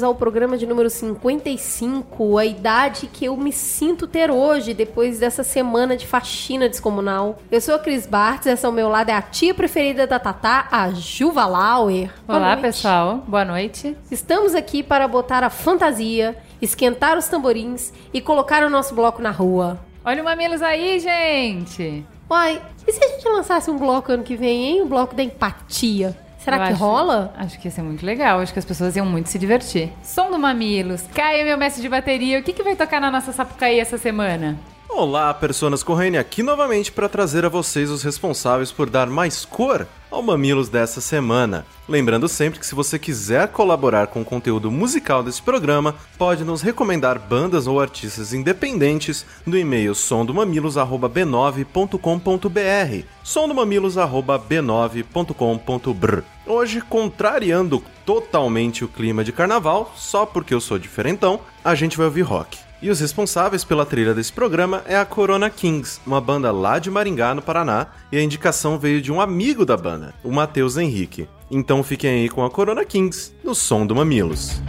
bem-vindos ao programa de número 55, a idade que eu me sinto ter hoje, depois dessa semana de faxina descomunal. Eu sou a Cris Bartz, essa ao meu lado é a tia preferida da Tatá, a Juva Lauer. Boa Olá, noite. pessoal. Boa noite. Estamos aqui para botar a fantasia, esquentar os tamborins e colocar o nosso bloco na rua. Olha o Mamilos aí, gente. Uai, e se a gente lançasse um bloco ano que vem, hein? O bloco da empatia. Será Eu que acho- rola? Acho que ia ser muito legal. Acho que as pessoas iam muito se divertir. Som do Mamilos. Caio, meu mestre de bateria. O que, que vai tocar na nossa Sapucaí essa semana? Olá, personas Corrêne aqui novamente para trazer a vocês os responsáveis por dar mais cor ao Mamilos dessa semana. Lembrando sempre que se você quiser colaborar com o conteúdo musical desse programa, pode nos recomendar bandas ou artistas independentes no e-mail somdomamilos@b9.com.br. somdomamilos@b9.com.br. Hoje, contrariando totalmente o clima de carnaval, só porque eu sou diferentão, a gente vai ouvir rock. E os responsáveis pela trilha desse programa é a Corona Kings, uma banda lá de Maringá, no Paraná, e a indicação veio de um amigo da banda, o Matheus Henrique. Então fiquem aí com a Corona Kings, no som do Mamilos.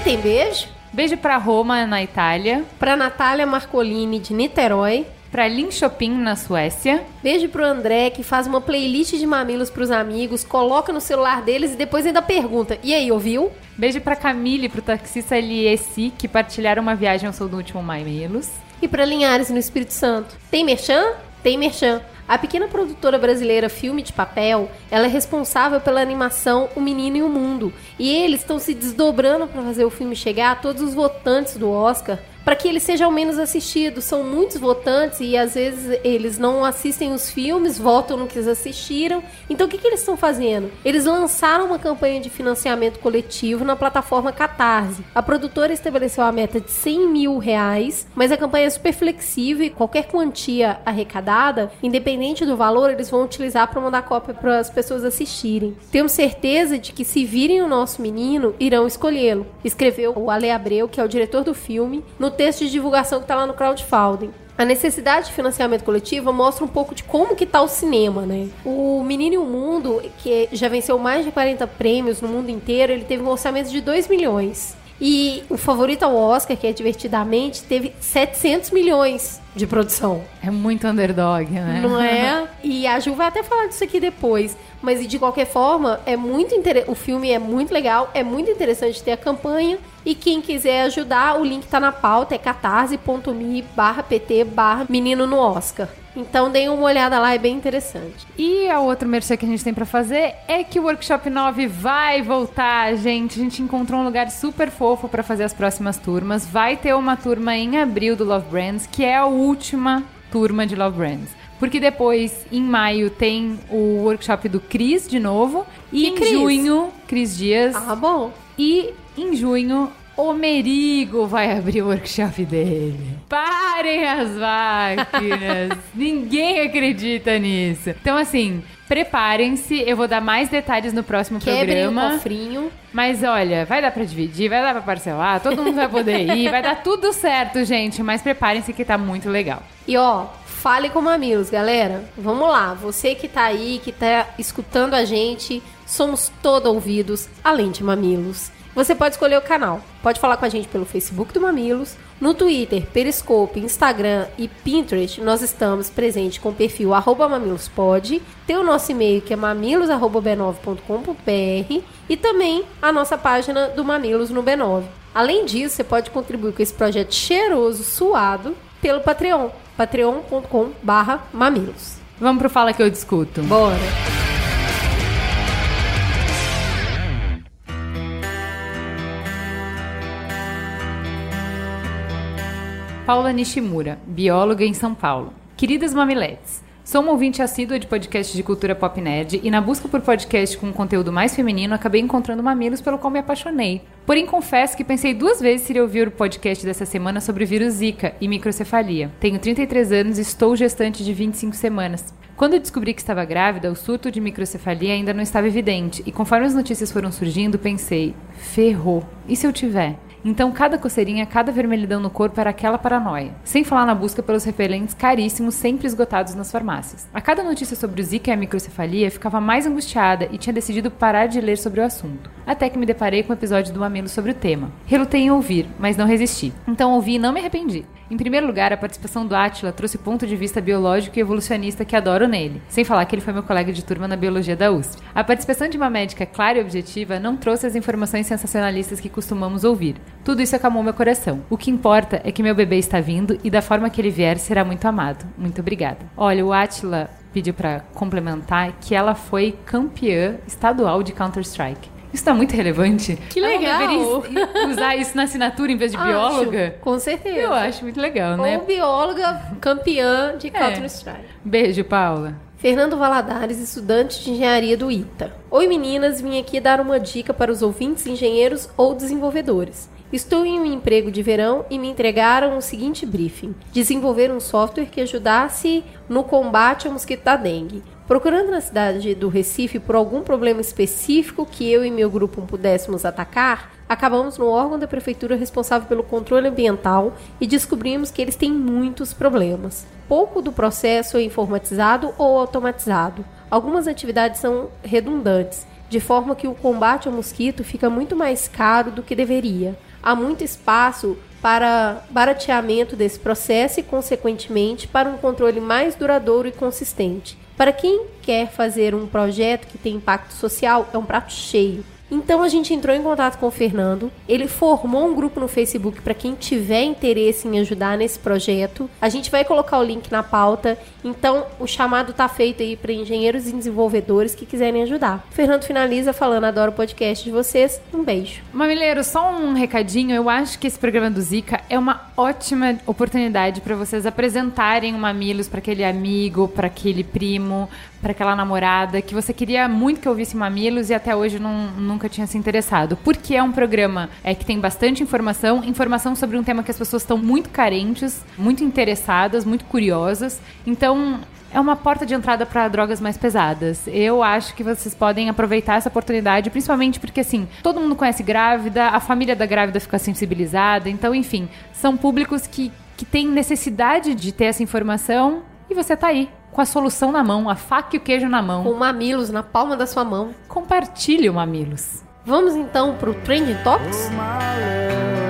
E tem beijo? Beijo pra Roma, na Itália. Pra Natália Marcolini de Niterói. Pra Linköping, na Suécia. Beijo pro André, que faz uma playlist de mamilos pros amigos, coloca no celular deles e depois ainda pergunta: E aí, ouviu? Beijo pra Camille e pro taxista Eliesi, que partilharam uma viagem ao sul do último Mamilos. E pra Linhares, no Espírito Santo. Tem merchan? Tem merchan. A pequena produtora brasileira Filme de Papel, ela é responsável pela animação O Menino e o Mundo. E eles estão se desdobrando para fazer o filme chegar a todos os votantes do Oscar, para que ele seja ao menos assistido. São muitos votantes e às vezes eles não assistem os filmes, votam no que eles assistiram. Então o que, que eles estão fazendo? Eles lançaram uma campanha de financiamento coletivo na plataforma Catarse. A produtora estabeleceu a meta de 100 mil reais, mas a campanha é super flexível e qualquer quantia arrecadada, independente do valor, eles vão utilizar para mandar cópia para as pessoas assistirem. Temos certeza de que se virem o nosso menino, irão escolhê-lo. Escreveu o Ale Abreu, que é o diretor do filme, no texto de divulgação que está lá no crowdfunding. A necessidade de financiamento coletivo mostra um pouco de como que tá o cinema, né? O Menino e o Mundo, que já venceu mais de 40 prêmios no mundo inteiro, ele teve um orçamento de 2 milhões. E o favorito ao Oscar, que é Divertidamente, teve 700 milhões de produção. É muito underdog, né? Não é? E a Ju vai até falar disso aqui depois. Mas de qualquer forma, é muito inter... o filme é muito legal, é muito interessante ter a campanha. E quem quiser ajudar, o link tá na pauta, é catarse.me barra pt barra menino no Oscar. Então deem uma olhada lá, é bem interessante. E a outra merchan que a gente tem pra fazer é que o Workshop 9 vai voltar, gente. A gente encontrou um lugar super fofo pra fazer as próximas turmas. Vai ter uma turma em abril do Love Brands, que é a última turma de Love Brands. Porque depois, em maio, tem o workshop do Cris de novo. E em Cris? junho, Cris Dias. Ah, bom. E em junho, o Merigo vai abrir o workshop dele. Parem as máquinas! Ninguém acredita nisso. Então, assim, preparem-se. Eu vou dar mais detalhes no próximo Quebrem o programa. cofrinho. Mas olha, vai dar pra dividir, vai dar pra parcelar, todo mundo vai poder ir, vai dar tudo certo, gente. Mas preparem-se que tá muito legal. E ó, Fale com Mamilos, galera. Vamos lá. Você que tá aí, que tá escutando a gente, somos todo ouvidos, além de Mamilos. Você pode escolher o canal. Pode falar com a gente pelo Facebook do Mamilos, no Twitter, Periscope, Instagram e Pinterest. Nós estamos presentes com o perfil mamilospod. Tem o nosso e-mail que é mamilos@b9.com.br e também a nossa página do Mamilos no B9. Além disso, você pode contribuir com esse projeto cheiroso, suado, pelo Patreon, patreon.com/mamilos. Vamos pro Fala que eu discuto. Bora. Paula Nishimura, bióloga em São Paulo. Queridas mamiletes, sou uma ouvinte assídua de podcast de cultura pop nerd e na busca por podcast com um conteúdo mais feminino acabei encontrando Mamilos pelo qual me apaixonei. Porém, confesso que pensei duas vezes se iria ouvir o podcast dessa semana sobre o vírus Zika e microcefalia. Tenho 33 anos e estou gestante de 25 semanas. Quando descobri que estava grávida, o surto de microcefalia ainda não estava evidente, e conforme as notícias foram surgindo, pensei: ferrou, e se eu tiver? Então, cada coceirinha, cada vermelhidão no corpo era aquela paranoia. Sem falar na busca pelos repelentes caríssimos, sempre esgotados nas farmácias. A cada notícia sobre o Zika e a microcefalia, ficava mais angustiada e tinha decidido parar de ler sobre o assunto. Até que me deparei com o episódio do Mamilo sobre o tema. Relutei em ouvir, mas não resisti. Então ouvi e não me arrependi. Em primeiro lugar, a participação do Átila trouxe o ponto de vista biológico e evolucionista que adoro nele, sem falar que ele foi meu colega de turma na biologia da USP. A participação de uma médica clara e objetiva não trouxe as informações sensacionalistas que costumamos ouvir. Tudo isso acalmou meu coração. O que importa é que meu bebê está vindo e da forma que ele vier será muito amado. Muito obrigada. Olha, o Átila pediu para complementar que ela foi campeã estadual de Counter-Strike. Isso tá muito relevante. Que legal! usar isso na assinatura em vez de bióloga? Acho, com certeza. Eu acho muito legal, né? Ou bióloga campeã de Counter-Strike. Beijo, Paula. Fernando Valadares, estudante de engenharia do ITA. Oi meninas, vim aqui dar uma dica para os ouvintes engenheiros ou desenvolvedores. Estou em um emprego de verão e me entregaram o seguinte briefing: desenvolver um software que ajudasse no combate ao mosquito da dengue. Procurando na cidade do Recife por algum problema específico que eu e meu grupo pudéssemos atacar, acabamos no órgão da prefeitura responsável pelo controle ambiental e descobrimos que eles têm muitos problemas. Pouco do processo é informatizado ou automatizado. Algumas atividades são redundantes, de forma que o combate ao mosquito fica muito mais caro do que deveria. Há muito espaço para barateamento desse processo e, consequentemente, para um controle mais duradouro e consistente. Para quem quer fazer um projeto que tem impacto social, é um prato cheio. Então a gente entrou em contato com o Fernando. Ele formou um grupo no Facebook para quem tiver interesse em ajudar nesse projeto. A gente vai colocar o link na pauta. Então o chamado tá feito aí para engenheiros e desenvolvedores que quiserem ajudar. O Fernando finaliza falando: adoro o podcast de vocês. Um beijo. Mamileiro, só um recadinho. Eu acho que esse programa do Zika é uma ótima oportunidade para vocês apresentarem o Mamilos para aquele amigo, para aquele primo, para aquela namorada que você queria muito que ouvisse Mamilos e até hoje não, nunca tinha se interessado. Porque é um programa é, que tem bastante informação, informação sobre um tema que as pessoas estão muito carentes, muito interessadas, muito curiosas. Então, é uma porta de entrada para drogas mais pesadas. Eu acho que vocês podem aproveitar essa oportunidade, principalmente porque, assim, todo mundo conhece grávida, a família da grávida fica sensibilizada. Então, enfim, são públicos que, que têm necessidade de ter essa informação e você tá aí, com a solução na mão, a faca e o queijo na mão. Com mamilos na palma da sua mão. Compartilhe o Mamilos. Vamos então pro Trending Topics? Primeira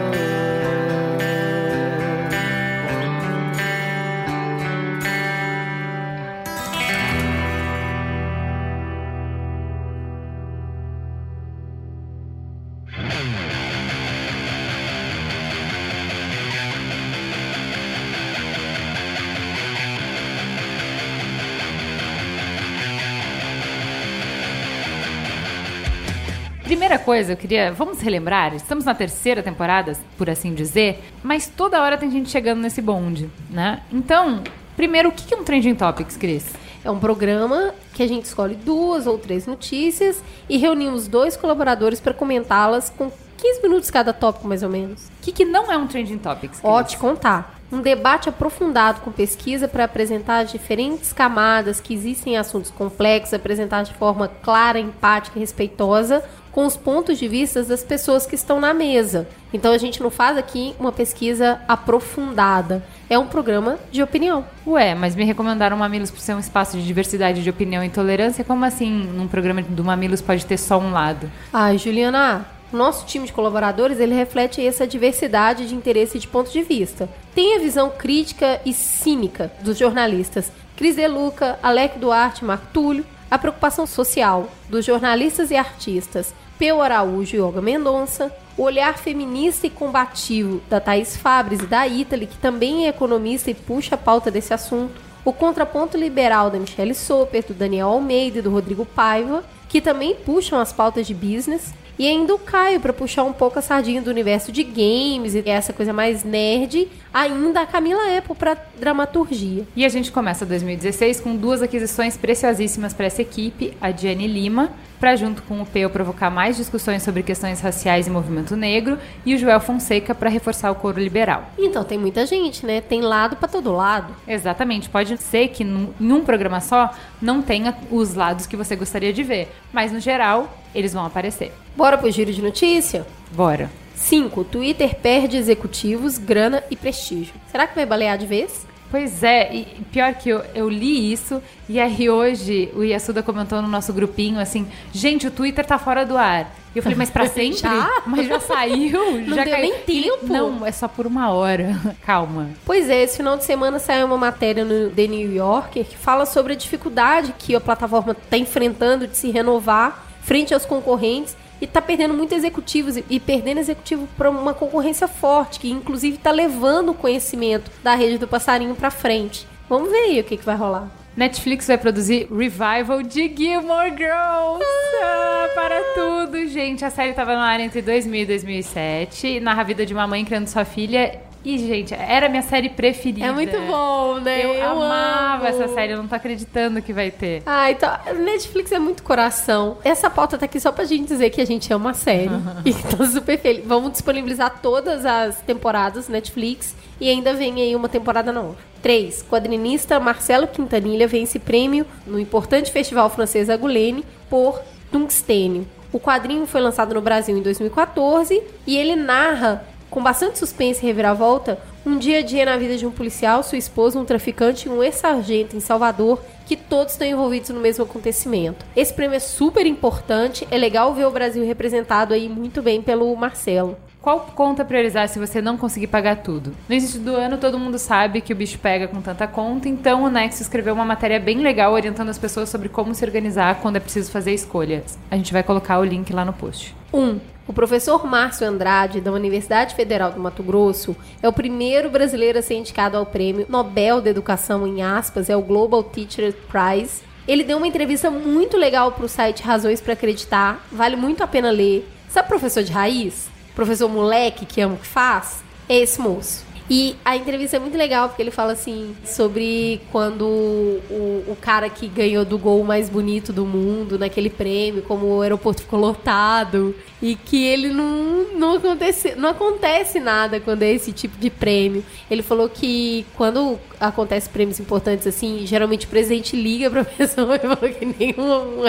coisa, eu queria. Vamos relembrar, estamos na terceira temporada, por assim dizer, mas toda hora tem gente chegando nesse bonde, né? Então, primeiro, o que é um Trending Topics, Cris? É um programa que a gente escolhe duas ou três notícias e reunimos dois colaboradores para comentá-las com 15 minutos cada tópico, mais ou menos. O que, que não é um Trending Topics? Ó, te contar. um debate aprofundado com pesquisa para apresentar as diferentes camadas que existem em assuntos complexos, apresentar de forma clara, empática e respeitosa com os pontos de vista das pessoas que estão na mesa. Então a gente não faz aqui uma pesquisa aprofundada. É um programa de opinião. Ué, mas me recomendaram o Mamilos por ser um espaço de diversidade de opinião e tolerância. Como assim, num programa do Mamilos pode ter só um lado? Ai, Juliana, o nosso time de colaboradores, ele reflete essa diversidade de interesse e de ponto de vista. Tem a visão crítica e cínica dos jornalistas Cris De Luca, Alec Duarte, Marco Túlio, a preocupação social dos jornalistas e artistas Peu Araújo e Olga Mendonça, o olhar feminista e combativo da Thaís Fabres e da Italy, que também é economista e puxa a pauta desse assunto, o contraponto liberal da Michelle Soper, do Daniel Almeida e do Rodrigo Paiva, que também puxam as pautas de business, e ainda o Caio para puxar um pouco a sardinha do universo de games e essa coisa mais nerd, ainda a Camila Apple para dramaturgia. E a gente começa 2016 com duas aquisições preciosíssimas para essa equipe, a Diane Lima, para junto com o Peu provocar mais discussões sobre questões raciais e movimento negro, e o Joel Fonseca para reforçar o coro liberal. Então tem muita gente, né? Tem lado para todo lado. Exatamente, pode ser que num- em um programa só não tenha os lados que você gostaria de ver, mas no geral eles vão aparecer. Bora pro giro de notícia? Bora. 5. Twitter perde executivos, grana e prestígio. Será que vai balear de vez? Pois é, e pior que eu, eu li isso, e aí hoje o Yasuda comentou no nosso grupinho assim: gente, o Twitter tá fora do ar. E eu falei, mas pra sempre? Já? Mas já saiu? Não já deu nem tempo. Não, é só por uma hora. Calma. Pois é, esse final de semana saiu uma matéria no The New Yorker que fala sobre a dificuldade que a plataforma está enfrentando de se renovar frente aos concorrentes e está perdendo muitos executivos e- e perdendo executivo para uma concorrência forte, que inclusive está levando o conhecimento da rede do passarinho para frente. Vamos ver aí o que, que vai rolar. Netflix vai produzir revival de Gilmore Girls. Ah, para tudo, gente. A série tava no ar entre 2000 e 2007. Narra a vida de uma mãe criando sua filha. E, gente, era a minha série preferida. É muito bom, né? Eu, amava amo. essa série, eu não tô acreditando que vai ter. Ah, então, Netflix é muito coração. Essa pauta tá aqui só pra gente dizer que a gente ama a série. e tô super feliz. Vamos disponibilizar todas as temporadas Netflix e ainda vem aí uma temporada nova. 3. Quadrinista Marcelo Quintanilha vence prêmio no importante festival francês Angoulême por Tungstênio. O quadrinho foi lançado no Brasil em 2014 e ele narra com bastante suspense e reviravolta, um dia a dia na vida de um policial, sua esposa, um traficante e um ex-sargento em Salvador, que todos estão envolvidos no mesmo acontecimento. Esse prêmio é super importante, é legal ver o Brasil representado aí muito bem pelo Marcelo. Qual conta priorizar se você não conseguir pagar tudo? No início do ano, todo mundo sabe que o bicho pega com tanta conta, então o Nexo escreveu uma matéria bem legal orientando as pessoas sobre como se organizar quando é preciso fazer escolhas. A gente vai colocar o link lá no post. 1. Um, o professor Márcio Andrade, da Universidade Federal do Mato Grosso, é o primeiro brasileiro a ser indicado ao prêmio Nobel da Educação, em aspas, é o Global Teacher Prize. Ele deu uma entrevista muito legal para o site Razões para Acreditar, vale muito a pena ler. Sabe professor de raiz? Professor moleque que ama o que faz? É esse moço. E a entrevista é muito legal porque ele fala assim sobre quando o, o cara que ganhou do gol mais bonito do mundo naquele prêmio, como o aeroporto ficou lotado e que ele não não acontece, não acontece nada quando é esse tipo de prêmio. Ele falou que quando acontece prêmios importantes assim, geralmente o presidente liga pra pessoa e falou que nenhum,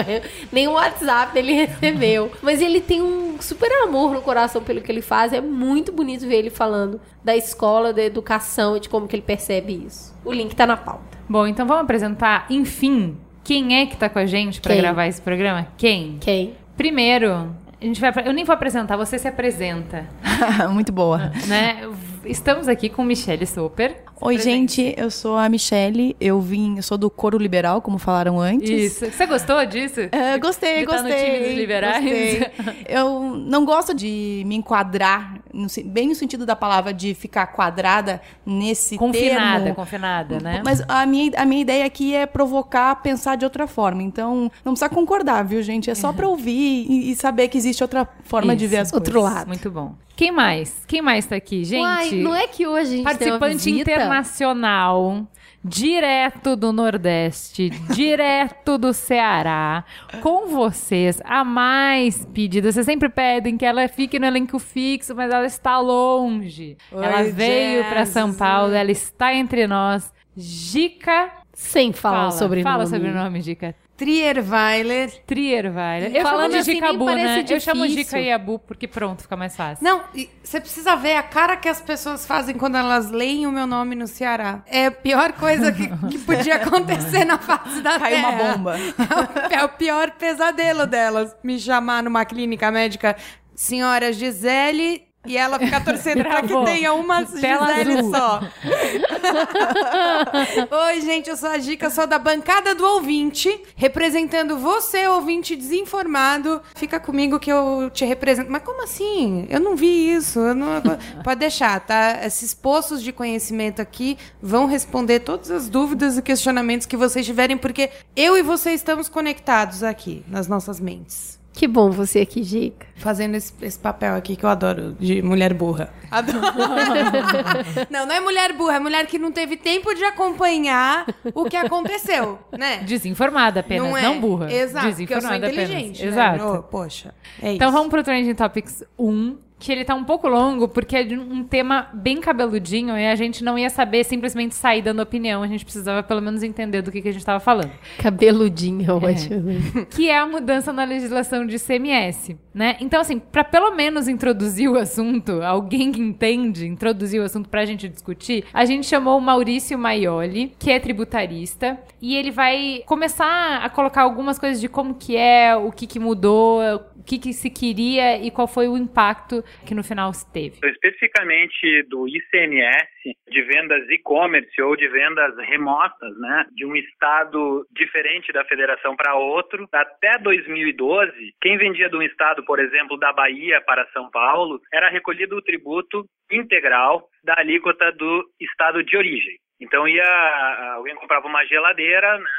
nenhum WhatsApp ele recebeu. Mas ele tem um super amor no coração pelo que ele faz. É muito bonito ver ele falando da escola, da educação e de como que ele percebe isso. O link tá na pauta. Bom, então vamos apresentar, enfim, quem é que tá com a gente pra Quem? gravar esse programa? Quem? Quem? Primeiro, a gente vai. Eu nem vou apresentar, você se apresenta, Muito boa. né? Estamos aqui com Michelle Soper. Oi, gente, eu sou a Michele. Eu vim, eu sou do coro liberal, como falaram antes. Isso. Você gostou disso? É, gostei, De tá no gostei. time dos liberais? gostei. Eu não gosto de me enquadrar, no bem no sentido da palavra de ficar quadrada nesse Confinada, termo. confinada, né? Mas a minha, a minha ideia aqui é provocar, pensar de outra forma. Então, não precisa concordar, viu, gente? É só pra ouvir e, e saber que existe outra forma de Isso. ver as Outro coisas. lado. Muito bom. Quem mais? Quem mais tá aqui? Gente, Uai, não é que hoje a gente tem uma participante visita? Internacional. direto do Nordeste, direto do Ceará, com vocês, a mais pedida. Vocês sempre pedem que ela fique no elenco fixo, mas ela está longe. Oi, ela veio para. São Paulo, ela está entre nós. Gica, Sem falar fala, sobre fala sobre o nome, Gica. Trierweiler. Trierweiler. Eu Falando de assim, Gica nem Abu, parece né? Eu chamo difícil. Gica e Abu porque pronto, fica mais fácil. Não, você precisa ver a cara que as pessoas fazem quando elas leem o meu nome no Ceará. É a pior coisa que, que podia acontecer na face da Caiu uma Terra. bomba. É o, é o pior pesadelo delas. Me chamar numa clínica médica, senhora Gisele, e ela ficar torcendo pra que tenha uma Gisele azul. só. Oi, gente, eu sou a Gica, sou da bancada do ouvinte, representando você, ouvinte desinformado. Fica comigo que eu te represento. Mas como assim? Eu não vi isso. Não... Pode deixar, tá? Esses poços de conhecimento aqui vão responder todas as dúvidas e questionamentos que vocês tiverem, porque eu e você estamos conectados aqui, nas nossas mentes. Que bom você aqui, Gica. Fazendo esse, esse papel aqui que eu adoro, de mulher burra. Adoro. não, não é mulher burra, é mulher que não teve tempo de acompanhar o que aconteceu, né? Desinformada apenas, não, é. burra. Exato, porque eu sou Desinformada inteligente. apenas. né? Exato. Oh, poxa, é Então vamos pro Trending Topics 1, que ele tá um pouco longo, porque é um tema bem cabeludinho e a gente não ia saber simplesmente sair dando opinião, a gente precisava pelo menos entender do que, que a gente tava falando. Cabeludinho, ótimo. Que é a mudança na legislação de ICMS, né? Então, assim, pra pelo menos introduzir o assunto, alguém que entende, introduzir o assunto pra gente discutir, a gente chamou o Maurício Maioli, que é tributarista, e ele vai começar a colocar algumas coisas de como que é, o que que mudou, o que que se queria e qual foi o impacto que no final se teve. Especificamente do ICMS, de vendas e-commerce ou de vendas remotas, né, de um estado diferente da federação para outro. Até 2012, quem vendia de um estado, por exemplo, da Bahia para São Paulo, era recolhido o tributo integral da alíquota do estado de origem. Então ia alguém comprava uma geladeira, né,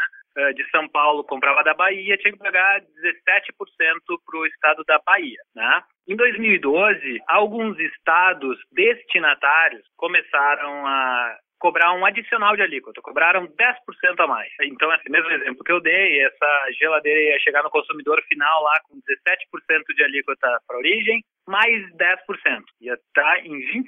de São Paulo comprava da Bahia, tinha que pagar 17% para o estado da Bahia. Né? Em 2012, alguns estados destinatários começaram a cobrar um adicional de alíquota, cobraram 10% a mais. Então, esse mesmo exemplo que eu dei, essa geladeira ia chegar no consumidor final lá com 17% de alíquota para origem, mais 10%, ia estar em 27%.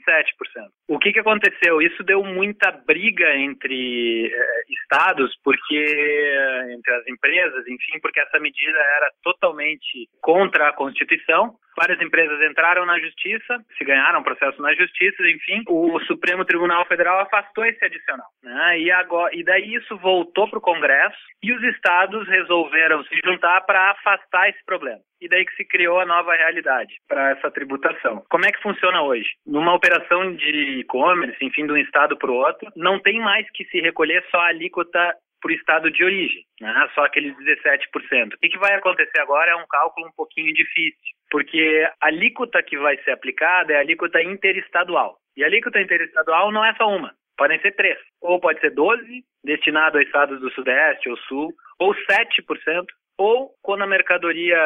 O que, que aconteceu? Isso deu muita briga entre eh, estados, porque entre as empresas, enfim, porque essa medida era totalmente contra a Constituição. Várias empresas entraram na justiça, se ganharam processo na justiça, enfim, o Supremo Tribunal Federal afastou esse adicional. Né? E, agora, e daí isso voltou para o Congresso e os estados resolveram se juntar para afastar esse problema. E daí que se criou a nova realidade para essa tributação. Como é que funciona hoje? Numa operação de e-commerce, enfim, de um estado para o outro, não tem mais que se recolher só a alíquota o estado de origem, né? só aqueles 17%. O que vai acontecer agora é um cálculo um pouquinho difícil, porque a alíquota que vai ser aplicada é a alíquota interestadual. E a alíquota interestadual não é só uma, podem ser três. Ou pode ser 12, destinado a estados do Sudeste ou Sul, ou 7%, ou quando a mercadoria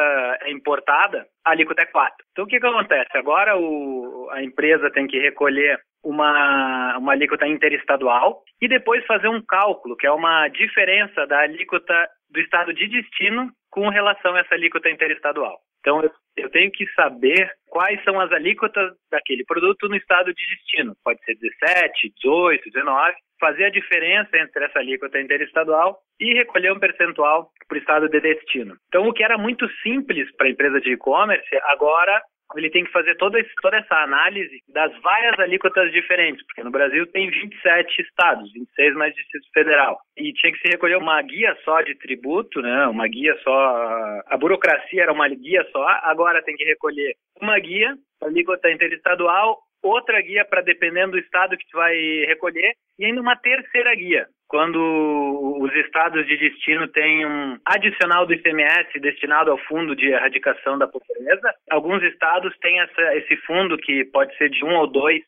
é importada, a alíquota é 4. Então o que, que acontece? Agora o, a empresa tem que recolher uma, uma alíquota interestadual e depois fazer um cálculo, que é uma diferença da alíquota do estado de destino com relação a essa alíquota interestadual. Então eu, tenho que saber quais são as alíquotas daquele produto no estado de destino. Pode ser 17, 18, 19. Fazer a diferença entre essa alíquota interestadual e recolher um percentual para o estado de destino. Então, o que era muito simples para a empresa de e-commerce, agora ele tem que fazer toda, esse- toda essa análise das várias alíquotas diferentes, porque no Brasil tem 27 estados, 26 mais Distrito Federal. E tinha que se recolher uma guia só de tributo, né? uma guia só. A burocracia era uma guia só, agora tem que recolher uma guia, alíquota interestadual, outra guia para dependendo do estado que tu vai recolher, e ainda uma terceira guia. Quando os estados de destino têm um adicional do ICMS destinado ao fundo de erradicação da pobreza, alguns estados têm essa, esse fundo que pode ser de 1 ou 2%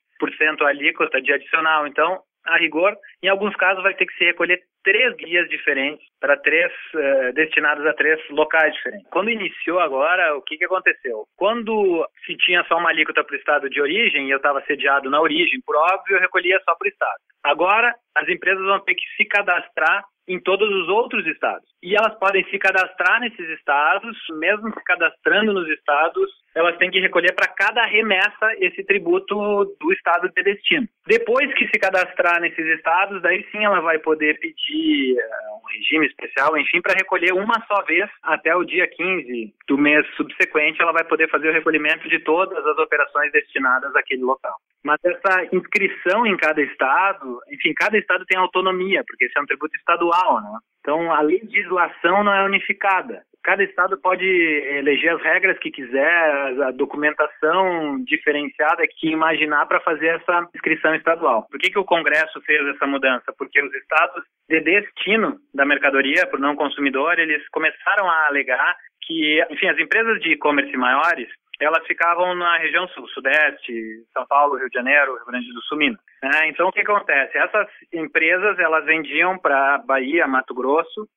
alíquota de adicional. Então, a rigor, em alguns casos vai ter que se recolher três guias diferentes para três eh, destinados a três locais diferentes. Quando iniciou agora, o que, que aconteceu? Quando se tinha só uma alíquota para o estado de origem, e eu estava sediado na origem, por óbvio, eu recolhia só para o estado. Agora, as empresas vão ter que se cadastrar em todos os outros estados. E elas podem se cadastrar nesses estados, mesmo se cadastrando nos estados, elas têm que recolher para cada remessa esse tributo do estado de destino. Depois que se cadastrar nesses estados, daí sim ela vai poder pedir eh, um regime especial, enfim, para recolher uma só vez até o dia 15 do mês subsequente, ela vai poder fazer o recolhimento de todas as operações destinadas àquele local. Mas essa inscrição em cada estado, enfim, cada estado tem autonomia, porque esse é um tributo estadual, né? Então, a legislação não é unificada. Cada estado pode eleger as regras que quiser, a documentação diferenciada que imaginar para fazer essa inscrição estadual. Por que, que o Congresso fez essa mudança? Porque os estados de destino da mercadoria para o não consumidor, eles começaram a alegar que, enfim, as empresas de e-commerce maiores, elas ficavam na região sul, sudeste, São Paulo, Rio de Janeiro, Rio Grande do Sul, Minas. né? então, o que acontece? Essas empresas, elas vendiam para Bahia, Mato Grosso,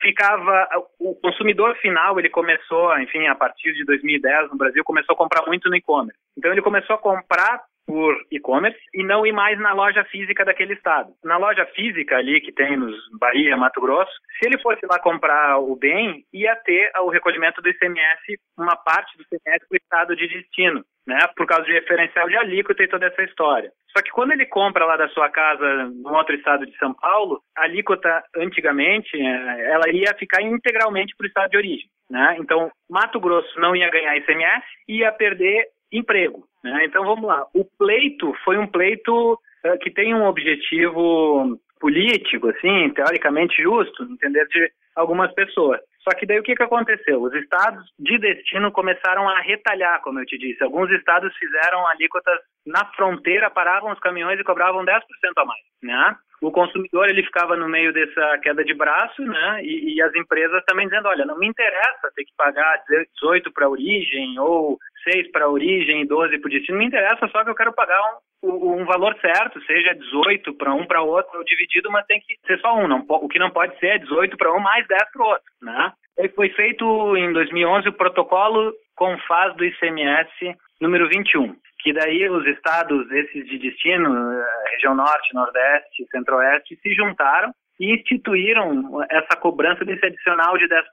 ficava o consumidor final ele começou enfim a partir de 2010 no Brasil começou a comprar muito no e-commerce então ele começou a comprar por e-commerce e não ir mais na loja física daquele estado. Na loja física ali que tem nos Bahia, Mato Grosso, se ele fosse lá comprar o bem, ia ter o recolhimento do ICMS, uma parte do ICMS para o estado de destino, né? Por causa de referencial de alíquota e toda essa história. Só que quando ele compra lá da sua casa no outro estado de São Paulo, a alíquota antigamente eh, ela ia ficar integralmente para o estado de origem, né? Então Mato Grosso não ia ganhar ICMS, ia perder emprego. Né? Então vamos lá. O pleito foi um pleito eh, que tem um objetivo político, assim, teoricamente justo, no entender de algumas pessoas. Só que daí o que, que aconteceu? Os estados de destino começaram a retalhar, como eu te disse. Alguns estados fizeram alíquotas na fronteira, paravam os caminhões e cobravam 10% a mais, né? O consumidor ele ficava no meio dessa queda de braço, né? E, e as empresas também dizendo, olha, não me interessa ter que pagar 18 para a origem ou 6 para a origem e 12 para o destino, me interessa só que eu quero pagar um, valor certo, seja 18 para um para outro ou dividido, mas tem que ser só um. Não, o que não pode ser é 18 para um mais 10 para o outro, né? E foi feito em 2011 o protocolo com faz do ICMS número 21, que daí os estados esses de destino, eh, região norte, nordeste, centro-oeste, se juntaram e instituíram essa cobrança desse adicional de 10%.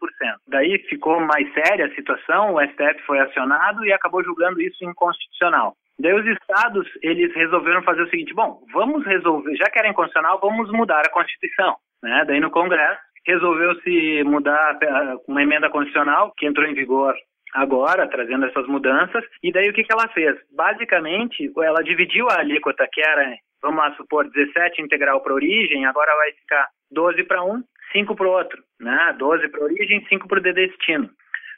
Daí ficou mais séria a situação, o STF foi acionado e acabou julgando isso inconstitucional. Daí os estados, eles resolveram fazer o seguinte, bom, vamos resolver, já que era inconstitucional, vamos mudar a Constituição. Né? Daí no Congresso resolveu-se mudar uma emenda constitucional que entrou em vigor agora, trazendo essas mudanças. E daí o que, que ela fez? Basicamente, ela dividiu a alíquota que era, vamos lá supor, 17 integral para origem, agora vai ficar 12 para um, 5 para o outro, né? 12 para origem, 5 para o de destino.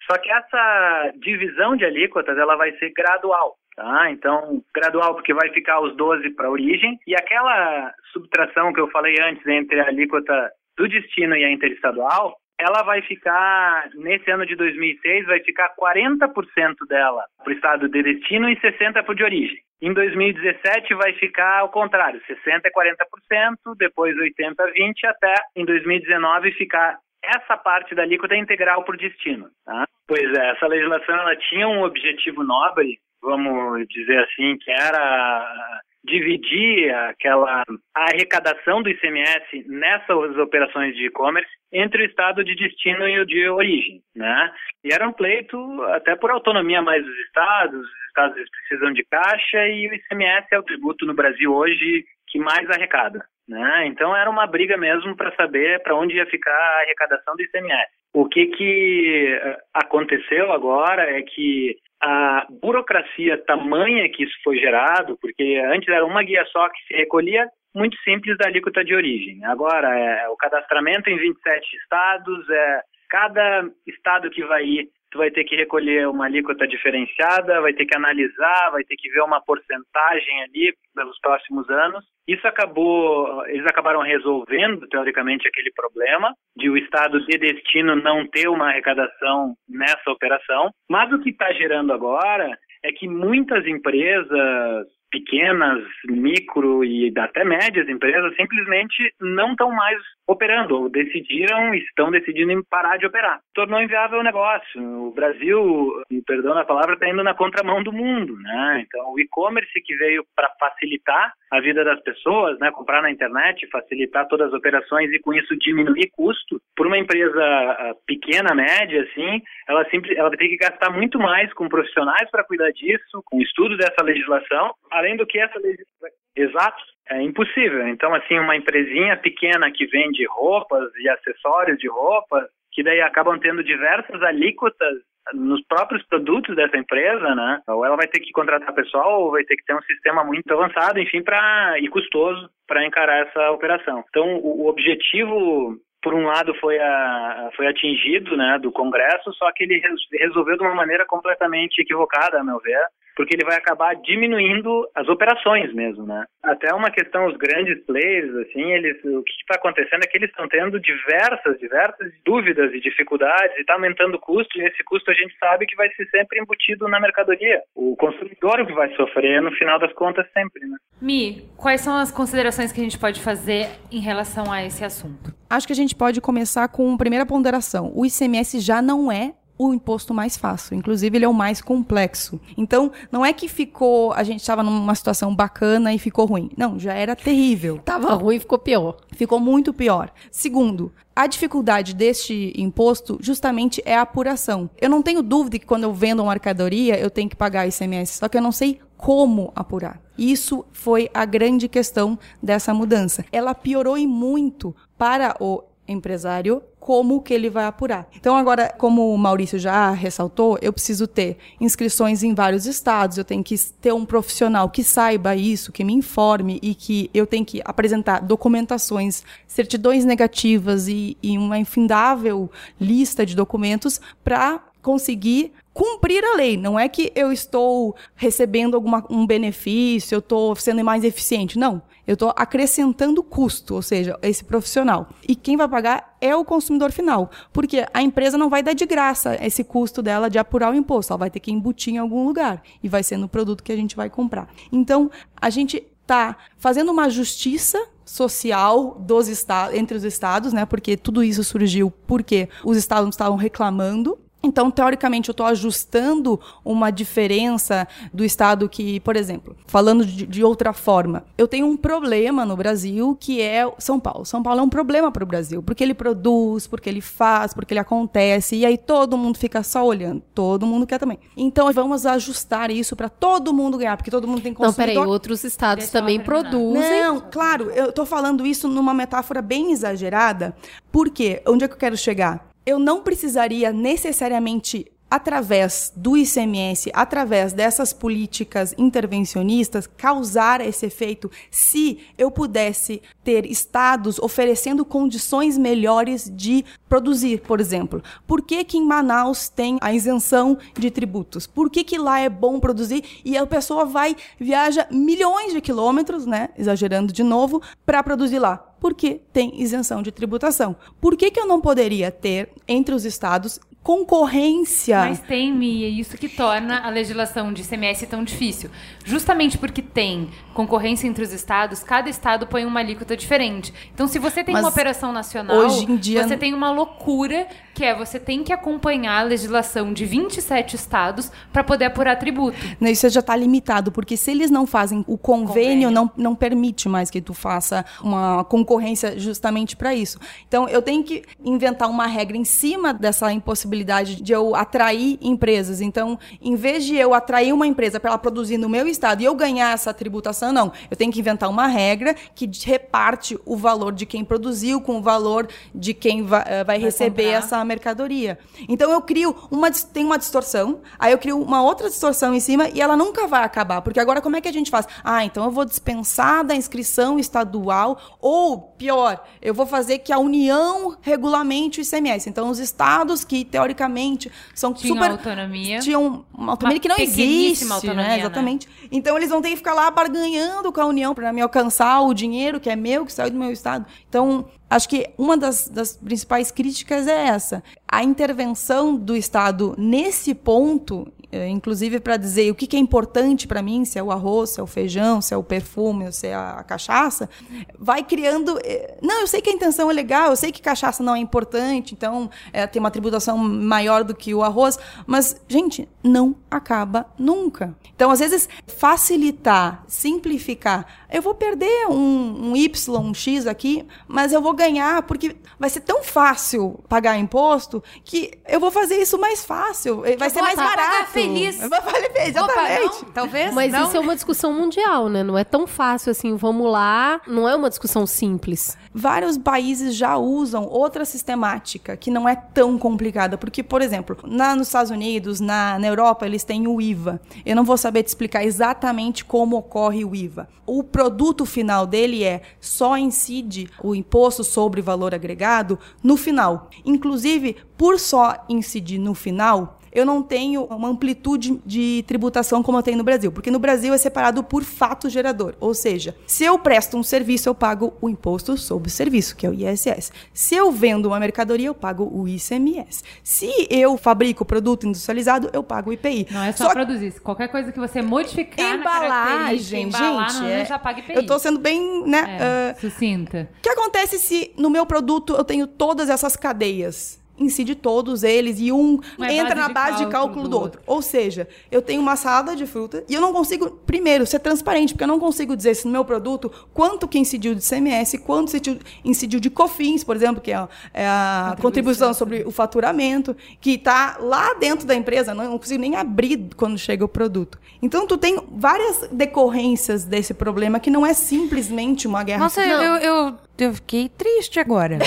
Só que essa divisão de alíquotas, ela vai ser gradual, tá? Então, gradual porque vai ficar os 12 para origem e aquela subtração que eu falei antes entre a alíquota do destino e a interestadual, ela vai ficar, nesse ano de 2006, vai ficar 40% dela para o estado de destino e 60% para o de origem. Em 2017 vai ficar ao contrário, 60% é 40%, depois 80% 20% até em 2019 ficar essa parte da alíquota integral para o destino. Tá? Pois é, essa legislação ela tinha um objetivo nobre, vamos dizer assim, que era dividir aquela arrecadação do ICMS nessas operações de e-commerce entre o estado de destino e o de origem, né? E era um pleito até por autonomia mais dos estados, os estados precisam de caixa e o ICMS é o tributo no Brasil hoje que mais arrecada, né? Então era uma briga mesmo para saber para onde ia ficar a arrecadação do ICMS. O que que aconteceu agora é que a burocracia tamanha que isso foi gerado, porque antes era uma guia só que se recolhia, muito simples da alíquota de origem. Agora é o cadastramento em 27 estados, é cada estado que vai ir, tu vai ter que recolher uma alíquota diferenciada, vai ter que analisar, vai ter que ver uma porcentagem ali pelos próximos anos. Isso acabou, eles acabaram resolvendo teoricamente aquele problema de o estado de destino não ter uma arrecadação nessa operação, mas o que está gerando agora é que muitas empresas pequenas, micro e até médias empresas simplesmente não estão mais operando, ou decidiram, estão decidindo em parar de operar. Tornou inviável o negócio. O Brasil, me perdão a palavra, está indo na contramão do mundo, né? Então, o e-commerce que veio para facilitar a vida das pessoas, né? Comprar na internet, facilitar todas as operações e com isso diminuir custo, por uma empresa ah, pequena, média, assim, ela sempre, ela ter que gastar muito mais com profissionais para cuidar disso, com estudo dessa legislação, além do que essa legislação. Exato. É impossível. Então, assim, uma empresinha pequena que vende roupas e acessórios de roupas, que daí acabam tendo diversas alíquotas nos próprios produtos dessa empresa, né? Ou ela vai ter que contratar pessoal, ou vai ter que ter um sistema muito avançado, enfim, para e custoso para encarar essa operação. Então, o, o objetivo por um lado foi, a, foi atingido né, do Congresso, só que ele res- resolveu de uma maneira completamente equivocada, a meu ver, porque ele vai acabar diminuindo as operações mesmo, né? Até uma questão, os grandes players, assim, eles, o que está acontecendo é que eles estão tendo diversas, diversas dúvidas e dificuldades e está aumentando o custo, e esse custo a gente sabe que vai ser sempre embutido na mercadoria. O consumidor é o que vai sofrer no final das contas sempre, né? Mi, quais são as considerações que a gente pode fazer em relação a esse assunto? Acho que a gente pode começar com a primeira ponderação. O ICMS já não é o imposto mais fácil. Inclusive, ele é o mais complexo. Então, não é que ficou. A gente estava numa situação bacana e ficou ruim. Não, já era terrível. Tava ruim e ficou pior. Ficou muito pior. Segundo, a dificuldade deste imposto justamente é a apuração. Eu não tenho dúvida que quando eu vendo uma mercadoria, eu tenho que pagar ICMS, só que eu não sei como apurar. Isso foi a grande questão dessa mudança. Ela piorou e muito para o empresário como que ele vai apurar. Então agora, como o Maurício já ressaltou, eu preciso ter inscrições em vários estados, eu tenho que ter um profissional que saiba isso, que me informe e que eu tenho que apresentar documentações, certidões negativas e, e uma infindável lista de documentos para conseguir cumprir a lei. Não é que eu estou recebendo alguma, um benefício, eu estou sendo mais eficiente. Não. Eu estou acrescentando custo, ou seja, esse profissional. E quem vai pagar é o consumidor final. Porque a empresa não vai dar de graça esse custo dela de apurar o imposto. Ela vai ter que embutir em algum lugar. E vai ser no produto que a gente vai comprar. Então, a gente está fazendo uma justiça social dos estados, entre os estados, né? Porque tudo isso surgiu porque os estados estavam reclamando então, teoricamente, eu estou ajustando uma diferença do Estado que, por exemplo, falando de, de, outra forma, eu tenho um problema no Brasil que é São Paulo. São Paulo é um problema para o Brasil, porque ele produz, porque ele faz, porque ele acontece, e aí todo mundo fica só olhando. Todo mundo quer também. Então, vamos ajustar isso para todo mundo ganhar, porque todo mundo tem consumidor. Não, peraí, outros estados Deixa também produzem. Não, claro, eu tô falando isso numa metáfora bem exagerada, porque onde é que eu quero chegar? Eu não precisaria necessariamente através do ICMS, através dessas políticas intervencionistas, causar esse efeito se eu pudesse ter estados oferecendo condições melhores de produzir, por exemplo. Por que, que em Manaus tem a isenção de tributos? Por que, que lá é bom produzir e a pessoa vai, viaja milhões de quilômetros, né, exagerando de novo, para produzir lá? Porque tem isenção de tributação. Por que, que eu não poderia ter entre os estados concorrência? Mas tem, Mi, é isso que torna a legislação de ICMS tão difícil. Justamente porque tem concorrência entre os estados, cada estado põe uma alíquota diferente. Então, se você tem Mas uma operação nacional, hoje em dia- você tem uma loucura que é você tem que acompanhar a legislação de 27 estados para poder apurar tributo. Não, Isso já está limitado, porque se eles não fazem o convênio, Convênio. Não, não permite mais que tu faça uma concorrência justamente para isso. Então, eu tenho que inventar uma regra em cima dessa impossibilidade de eu atrair empresas. Então, em vez de eu atrair uma empresa para ela produzir no meu estado e eu ganhar essa tributação, não. Eu tenho que inventar uma regra que reparte o valor de quem produziu com o valor de quem eh, vai, receber comprar. essa mercadoria. Então eu crio uma tem uma distorção, aí eu crio uma outra distorção em cima e ela nunca vai acabar, porque agora como é que a gente faz? Ah, então eu vou dispensar da inscrição estadual ou pior, eu vou fazer que a União regulamente o ICMS. Então os estados que teoricamente são Tinham super autonomia. tinham uma autonomia Uma que não existe, autonomia, né? né? Exatamente. Então eles vão ter que ficar lá barganhando com a União para me alcançar o dinheiro que é meu, que saiu do meu estado. Então, acho que uma das, das principais críticas é essa. A intervenção do Estado nesse ponto, inclusive para dizer o que, que é importante para mim, se é o arroz, se é o feijão, se é o perfume, se é a cachaça, vai criando. eh, Não, eu sei que a intenção é legal, eu sei que cachaça não é importante, então eh, tem uma tributação maior do que o arroz, mas, gente, não acaba nunca. Então, às vezes, facilitar, simplificar. Eu vou perder um, um Y, um X aqui, mas eu vou ganhar, porque vai ser tão fácil pagar imposto que eu vou fazer isso mais fácil. eh, Vai ser vou mais barato. Feliz. Eu vou fazer feliz, Opa, exatamente. não? Talvez Mas não. isso é uma discussão mundial, né? Não é tão fácil assim, vamos lá. Não é uma discussão simples. Vários países já usam outra sistemática que não é tão complicada, porque, por exemplo, na, nos Estados Unidos, na, na Europa, eles têm o IVA. Eu não vou saber te explicar exatamente como ocorre o IVA. O produto final dele é só incide o imposto sobre valor agregado no final. Inclusive, por só incidir no final, eu não tenho uma amplitude de tributação como eu tenho no Brasil, porque no Brasil é separado por fato gerador, ou seja, se eu presto um serviço, eu pago o imposto sobre o serviço, que é o ISS. Se eu vendo uma mercadoria, eu pago o ICMS. Se eu fabrico produto industrializado, eu pago o IPI. Não é só, produzir. Qualquer coisa que você modificar Embalagem, embalar, gente, não, é- já paga IPI. eu tô sendo bem, né? É, ah, sucinta. o que acontece se no meu produto eu tenho todas essas cadeias? Incide todos eles e um Uma entra base na de base de cálculo cálculo do do outro. Ou seja, eu tenho uma salada de fruta e eu não consigo, primeiro, ser transparente, porque eu não consigo dizer se no meu produto quanto que incidiu de CMS, quanto incidiu- incidiu de COFINS, por exemplo, que é, é a contribuição sobre o faturamento, que está lá dentro da empresa, não, eu não consigo nem abrir quando chega o produto. Então, tu tem várias decorrências desse problema que não é simplesmente uma guerra Nossa, eu, eu, eu, eu fiquei triste agora.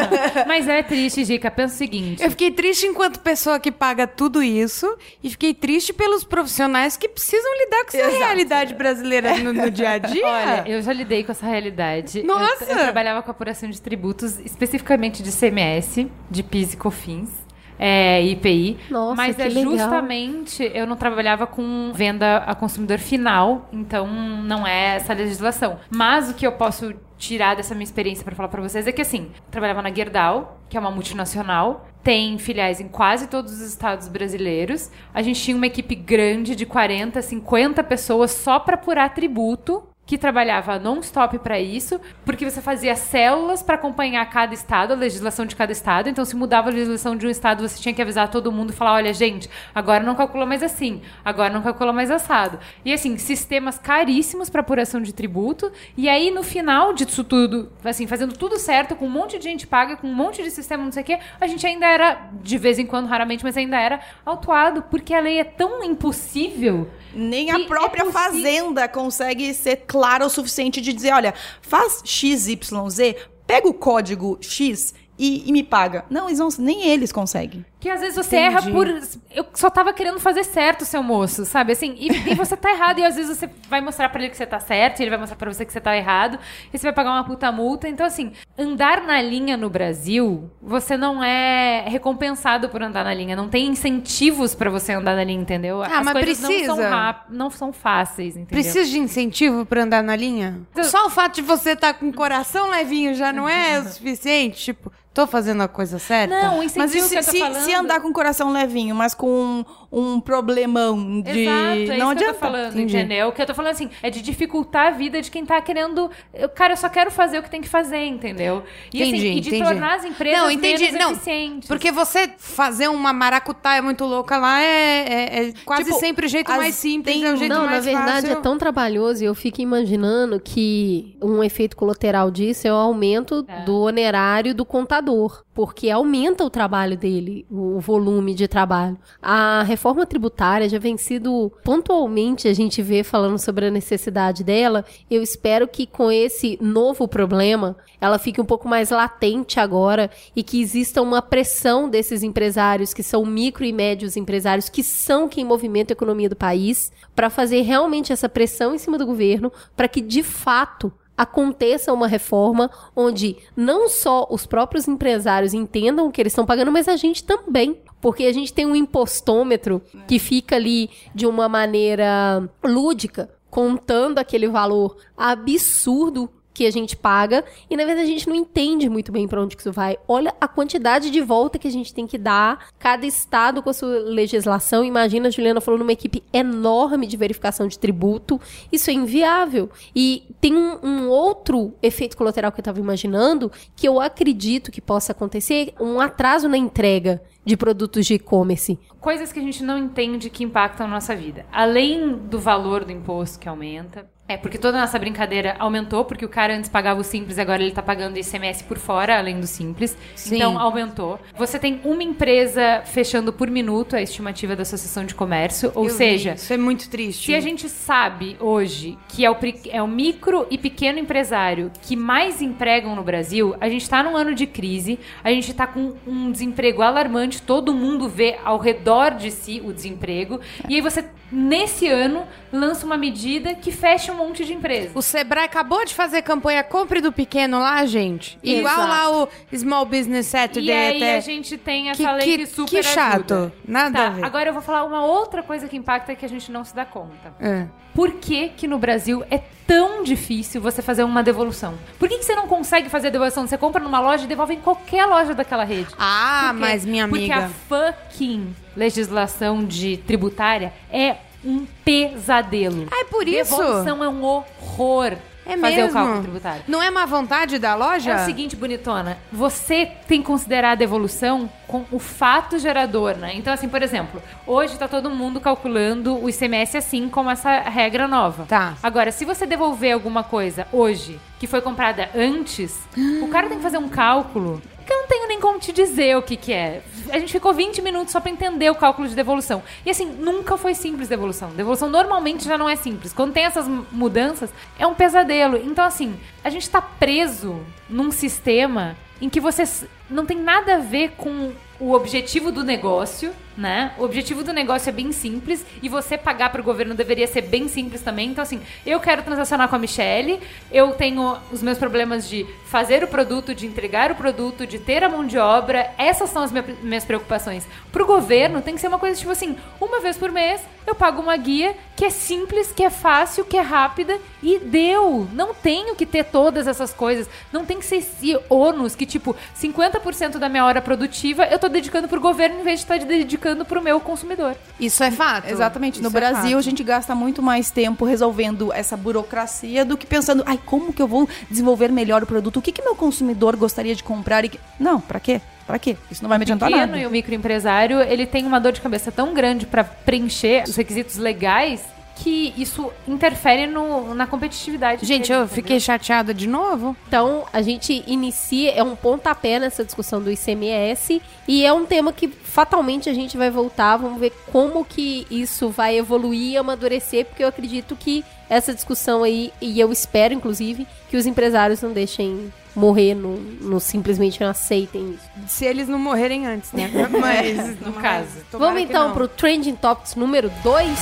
Mas é triste, Gica. Pensa o seguinte. Eu fiquei triste enquanto pessoa que paga tudo isso e fiquei triste pelos profissionais que precisam lidar com essa Exato. realidade brasileira no, no dia a dia. Olha, eu já lidei com essa realidade. Eu- Nossa! Eu, trabalhava com apuração de tributos, especificamente de CMS, de PIS e COFINS. É, IPI. Nossa, mas que é legal. justamente eu não trabalhava com venda a consumidor final, então não é essa legislação. Mas o que eu posso tirar dessa minha experiência para falar para vocês é que assim, trabalhava na Gerdau, que é uma multinacional, tem filiais em quase todos os estados brasileiros. A gente tinha uma equipe grande de 40, 50 pessoas só para apurar tributo que trabalhava non-stop para isso, porque você fazia células para acompanhar cada estado, a legislação de cada estado. Então, se mudava a legislação de um estado, você tinha que avisar todo mundo e falar: olha, gente, agora não calcula mais assim, agora não calcula mais assado. E assim, sistemas caríssimos para apuração de tributo. E aí, no final disso tudo, assim, fazendo tudo certo, com um monte de gente paga, com um monte de sistema, não sei o quê, a gente ainda era, de vez em quando, raramente, mas ainda era autuado, porque a lei é tão impossível. Nem a é própria possi- fazenda consegue ser clara o suficiente de dizer, olha, faz XYZ, pega o código X e, e me paga. Não, eles não, nem eles conseguem. Que às vezes você Entendi. erra por. Eu só tava querendo fazer certo, seu moço, sabe? Assim, e, e você tá errado, e às vezes você vai mostrar pra ele que você tá certo, e ele vai mostrar pra você que você tá errado, e você vai pagar uma puta multa. Então, assim, andar na linha no Brasil, você não é recompensado por andar na linha. Não tem incentivos pra você andar na linha, entendeu? Ah, mas coisas Não são, precisa. rap- não são fáceis, entendeu? Precisa de incentivo pra andar na linha? Só o fato de você estar com o coração levinho já não é o suficiente? Tipo, tô fazendo a coisa certa? Não, o incentivo Mas que eu tô se- falando... se andar com o coração levinho, mas com um, problemão de. Exato, é não isso que eu adianta. tô falando, Entendi. entendeu? O que eu tô falando assim, é de dificultar a vida de quem tá querendo. Eu, cara, eu só quero fazer o que tem que fazer, entendeu? E, Entendi, assim, e de entendi. tornar as empresas não, entendi, menos não, eficientes. Porque você fazer uma maracutaia muito louca lá é, é- é quase Tipo, sempre o jeito as- mais simples, tem- é o jeito Não, na mais verdade fácil. é tão trabalhoso e eu fico imaginando que um efeito colateral disso é o aumento do honerário do contador, porque aumenta o trabalho dele, o volume de trabalho. A reforma tributária já vem sido pontualmente a gente vê falando sobre a necessidade dela. Eu espero que com esse novo problema ela fique um pouco mais latente agora e que exista uma pressão desses empresários que são micro e médios empresários que são quem movimenta a economia do país para fazer realmente essa pressão em cima do governo para que de fato aconteça uma reforma onde não só os próprios empresários entendam o que eles estão pagando, mas a gente também. Porque a gente tem um impostômetro que fica ali de uma maneira lúdica, contando aquele valor absurdo que a gente paga e na verdade a gente não entende muito bem pra onde que isso vai. Olha a quantidade de volta que a gente tem que dar, cada estado com a sua legislação. Imagina a Juliana falou numa equipe enorme de verificação de tributo. Isso é inviável. E tem um, um outro efeito colateral que eu tava imaginando que eu acredito que possa acontecer, um atraso na entrega de produtos de e-commerce. Coisas que a gente não entende que impactam a nossa vida. Além do valor do imposto que aumenta. É, porque toda a nossa brincadeira aumentou, porque o cara antes pagava o simples, agora ele tá pagando ICMS por fora, além do simples. Sim. Então, aumentou. Você tem uma empresa fechando por minuto, a estimativa da Associação de Comércio. Ou Eu vi, seja, isso é muito triste. se a gente sabe hoje que é o, é o micro e pequeno empresário que mais empregam no Brasil, a gente está num ano de crise, a gente está com um desemprego alarmante, todo mundo vê ao redor de si o desemprego, e aí você, nesse ano, lança uma medida que fecha um monte de empresas. O Sebrae acabou de fazer campanha Compre do Pequeno lá, gente. Igual Exato. lá o Small Business Saturday E aí até. a gente tem essa Que- lei que- que, super que chato. ajuda. Nada Tá, a ver. Agora eu vou falar uma outra coisa que impacta que a gente não se dá conta. É. Por que que no Brasil é tão difícil você fazer uma devolução? Por que, que você não consegue fazer devolução? Você compra numa loja e devolve em qualquer loja daquela rede. Ah, mas minha Porque amiga. a fucking legislação de tributária é um pesadelo. Ah, é por isso? Devolução é um horror É fazer mesmo? o cálculo tributário. Não é má vontade da loja? É o seguinte, bonitona, você tem que considerar a devolução com o fato gerador, né? Então, assim, por exemplo, hoje tá todo mundo calculando o ICMS assim como essa regra nova. Tá. Agora, se você devolver alguma coisa hoje que foi comprada antes, o cara tem que fazer um cálculo que eu não tenho nem como te dizer o que que é. A gente ficou 20 minutos só pra entender o cálculo de devolução. E assim, nunca foi simples devolução. Devolução normalmente já não é simples. Quando tem essas mu- mudanças, é um pesadelo. Então assim, a gente tá preso num sistema em que você não tem nada a ver com o objetivo do negócio, né? O objetivo do negócio é bem simples e você pagar para o governo deveria ser bem simples também. Então, assim, eu quero transacionar com a Michelle, eu tenho os meus problemas de fazer o produto, de entregar o produto, de ter a mão de obra. Essas são as minha- minhas preocupações. Para o governo, tem que ser uma coisa tipo assim: uma vez por mês eu pago uma guia que é simples, que é fácil, que é rápida e deu. Não tenho que ter todas essas coisas. Não tem que ser esse ônus que, tipo, 50% da minha hora produtiva eu tô dedicando pro governo em vez de estar dedicando pro meu consumidor. Isso é fato. Exatamente. no Isso é Brasil, fato. a gente gasta muito mais tempo resolvendo essa burocracia do que pensando, ai, como que eu vou desenvolver melhor o produto? O que, que meu consumidor gostaria de comprar? E que... Não, pra quê? Pra quê? Isso não vai me adiantar pequeno nada. e o microempresário, ele tem uma dor de cabeça tão grande para preencher os requisitos legais que isso interfere no- na competitividade. Gente, eu entendeu? fiquei chateada de novo. Então, a gente inicia, é um pontapé nessa discussão do ICMS e é um tema que fatalmente a gente vai voltar, vamos ver como que isso vai evoluir e amadurecer, porque eu acredito que essa discussão aí, e eu espero, inclusive, que os empresários não deixem morrer, no, no simplesmente não aceitem isso. Se eles não morrerem antes, né? Mas, No caso. vamos então não. pro Trending Topics número 2.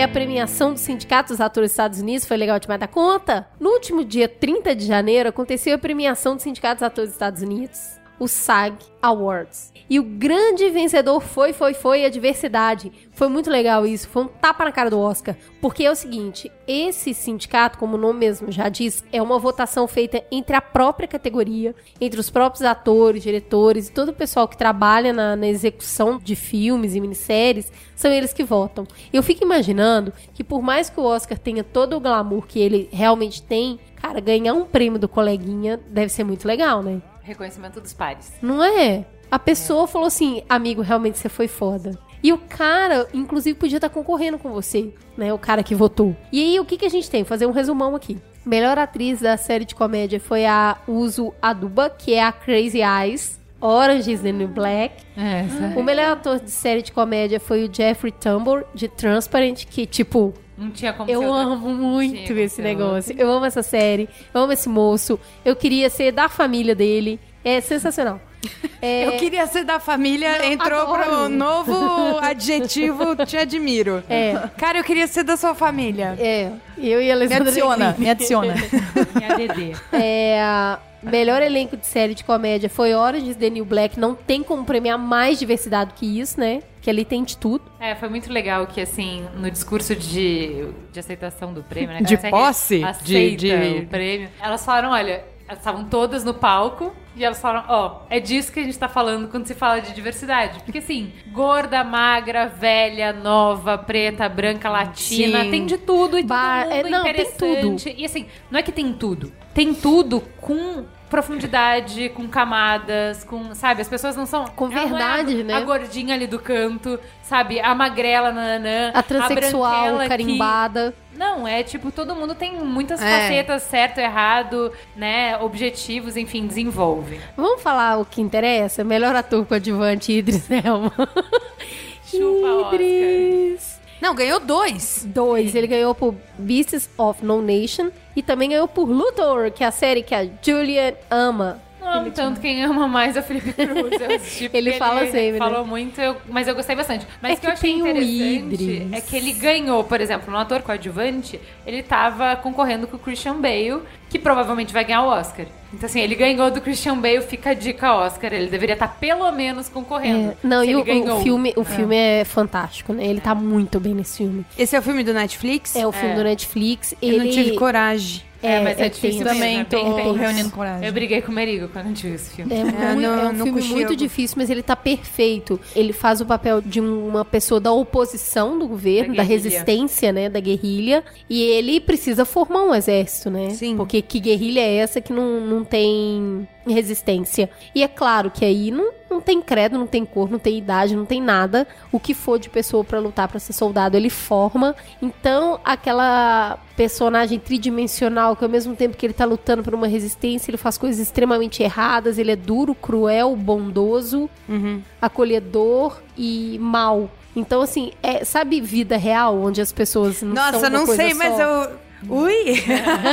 É a premiação dos sindicatos dos atores dos Estados Unidos, foi legal demais da conta. No último dia 30 de janeiro, aconteceu a premiação dos sindicatos dos atores dos Estados Unidos, o SAG Awards. E o grande vencedor foi, foi, foi a diversidade. Foi muito legal isso, foi um tapa na cara do Oscar. Porque é o seguinte, esse sindicato, como o nome mesmo já diz, é uma votação feita entre a própria categoria, entre os próprios atores, diretores e todo o pessoal que trabalha na, na execução de filmes e minisséries, são eles que votam. Eu fico imaginando que por mais que o Oscar tenha todo o glamour que ele realmente tem, cara, ganhar um prêmio do coleguinha deve ser muito legal, né? Reconhecimento dos pares. Não é? A pessoa falou assim, amigo, realmente você foi foda. E o cara, inclusive, podia estar concorrendo com você, né? O cara que votou. E aí, o que, que a gente tem? Vou fazer um resumão aqui. Melhor atriz da série de comédia foi a Uso Aduba, que é a Crazy Eyes. Orange is the New Black. É, essa- O melhor ator de série de comédia foi o Jeffrey Tambor, de Transparent, que, tipo, Não tinha como ser eu outra- amo muito Tinha como esse negócio. Eu amo essa série. Eu amo esse moço. Eu queria ser da família dele. É sensacional. É, Eu queria ser da família, entrou adoro. pro novo adjetivo, te admiro. É. Cara, eu queria ser da sua família. É, eu e a Me Alessandra adiciona, Negrini. me adiciona. Minha DD. É, Melhor elenco de série de comédia foi Orange is the New Black. Não tem como premiar mais diversidade que isso, né? Que ali tem de tudo. É, foi muito legal que, assim, no discurso de, de aceitação do prêmio, né? De posse? Aceita De- de- o prêmio. Elas falaram, olha, elas estavam todas no palco e elas falaram, ó, é disso que a gente tá falando quando se fala de diversidade. Porque, assim, gorda, magra, velha, nova, preta, branca, latina, Sim. tem de tudo e Bar- todo é, mundo não, tem interessante. E, assim, não é que tem tudo. Tem tudo com profundidade, com camadas, com, sabe, as pessoas não são... Com é verdade, a, né? A gordinha ali do canto, sabe, a magrela, nananã, A transexual que- carimbada. Não, é tipo, todo mundo tem muitas É. facetas, certo, errado, né, objetivos, enfim, desenvolve. Vamos falar o que interessa? Melhor ator coadjuvante, Idris Elba. Chupa, Oscar. Não, ganhou dois. Dois. Ele ganhou por Beasts of No Nation e também ganhou por Luthor, que é a série que a Julian ama. Não amo tanto quem ama mais é o Felipe Cruz. Eu assisti Ele fala sempre, né? Falou muito, eu- mas eu gostei bastante. Mas É o que eu que achei interessante é que ele ganhou, por exemplo, no ator coadjuvante, ele tava concorrendo com o Christian Bale, que provavelmente vai ganhar o Oscar. Então, assim, ele ganhou do Christian Bale, fica a dica Oscar. Ele deveria estar pelo menos concorrendo. É, não, e ele o, ganhou. o filme, o filme é fantástico, né? Ele tá muito bem nesse filme. Esse é o filme do Netflix? É o filme É. do Netflix. Eu ele não tive coragem. É, mas é, difícil tenso. mesmo, Também é tô bem tenso. reunindo coragem. Eu briguei com o Merigo quando a gente viu esse filme. É, muito- não- é um filme muito difícil, mas ele tá perfeito. Ele faz o papel de uma pessoa da oposição do governo, Da da, resistência, né, da guerrilha, e ele precisa formar um exército, né? Sim. Porque que guerrilha é essa que não, não tem resistência? E é claro que aí não, não tem credo, não tem cor, não tem idade, não tem nada. O que for de pessoa pra lutar pra ser soldado, ele forma. Então, aquela personagem tridimensional que ao mesmo tempo que ele tá lutando por uma resistência, ele faz coisas extremamente erradas, ele é duro, cruel, bondoso, acolhedor e mal. Então, assim, é, sabe vida real, onde as pessoas não são Nossa, não sei, mas eu. Ui!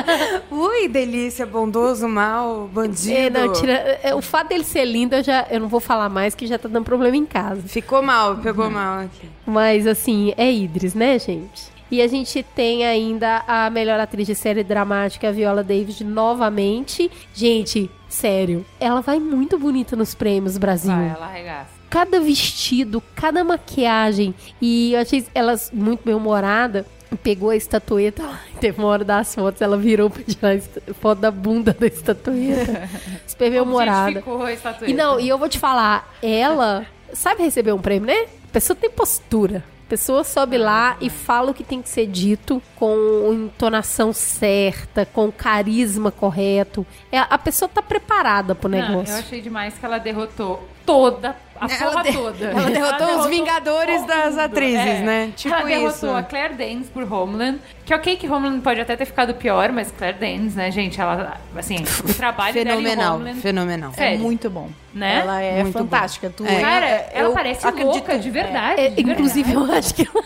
Ui, delícia, bondoso, mal, bandido. É, não, tira, é, o fato dele ser lindo, eu, já, eu não vou falar mais, que já tá dando problema em casa. Ficou mal, pegou mal aqui. Mas, assim, é Idris, né, gente? E a gente tem ainda a melhor atriz de série dramática, a Viola Davis, novamente. Gente, sério, ela vai muito bonita nos prêmios, Brasil. Vai, ela arregaça. cada vestido, cada maquiagem. E eu achei elas muito bem-humorada. Pegou a estatueta lá, e teve uma hora das fotos, ela virou pra tirar foto da bunda da estatueta. Bem-humorada. Objetificou a estatueta. E não, e eu vou te falar, ela sabe receber um prêmio, né? A pessoa tem postura. A pessoa sobe lá e fala o que tem que ser dito com entonação certa, com carisma correto. É, a pessoa tá preparada pro Não, negócio. eu achei demais que ela derrotou toda, a Ela porra de- toda. ela derrotou os Vingadores das atrizes, É. né? Tipo ela derrotou isso. a Claire Danes por Homeland, que ok que Homeland pode até ter ficado pior, mas Claire Danes, né, gente, ela, assim, o trabalho dela em Fenomenal, Homeland... fenomenal. É muito bom. Né? Ela é Muito fantástica. Tu, É. Cara, é, ela eu parece acredito- louca, de verdade. É, de inclusive, verdade. eu acho que ela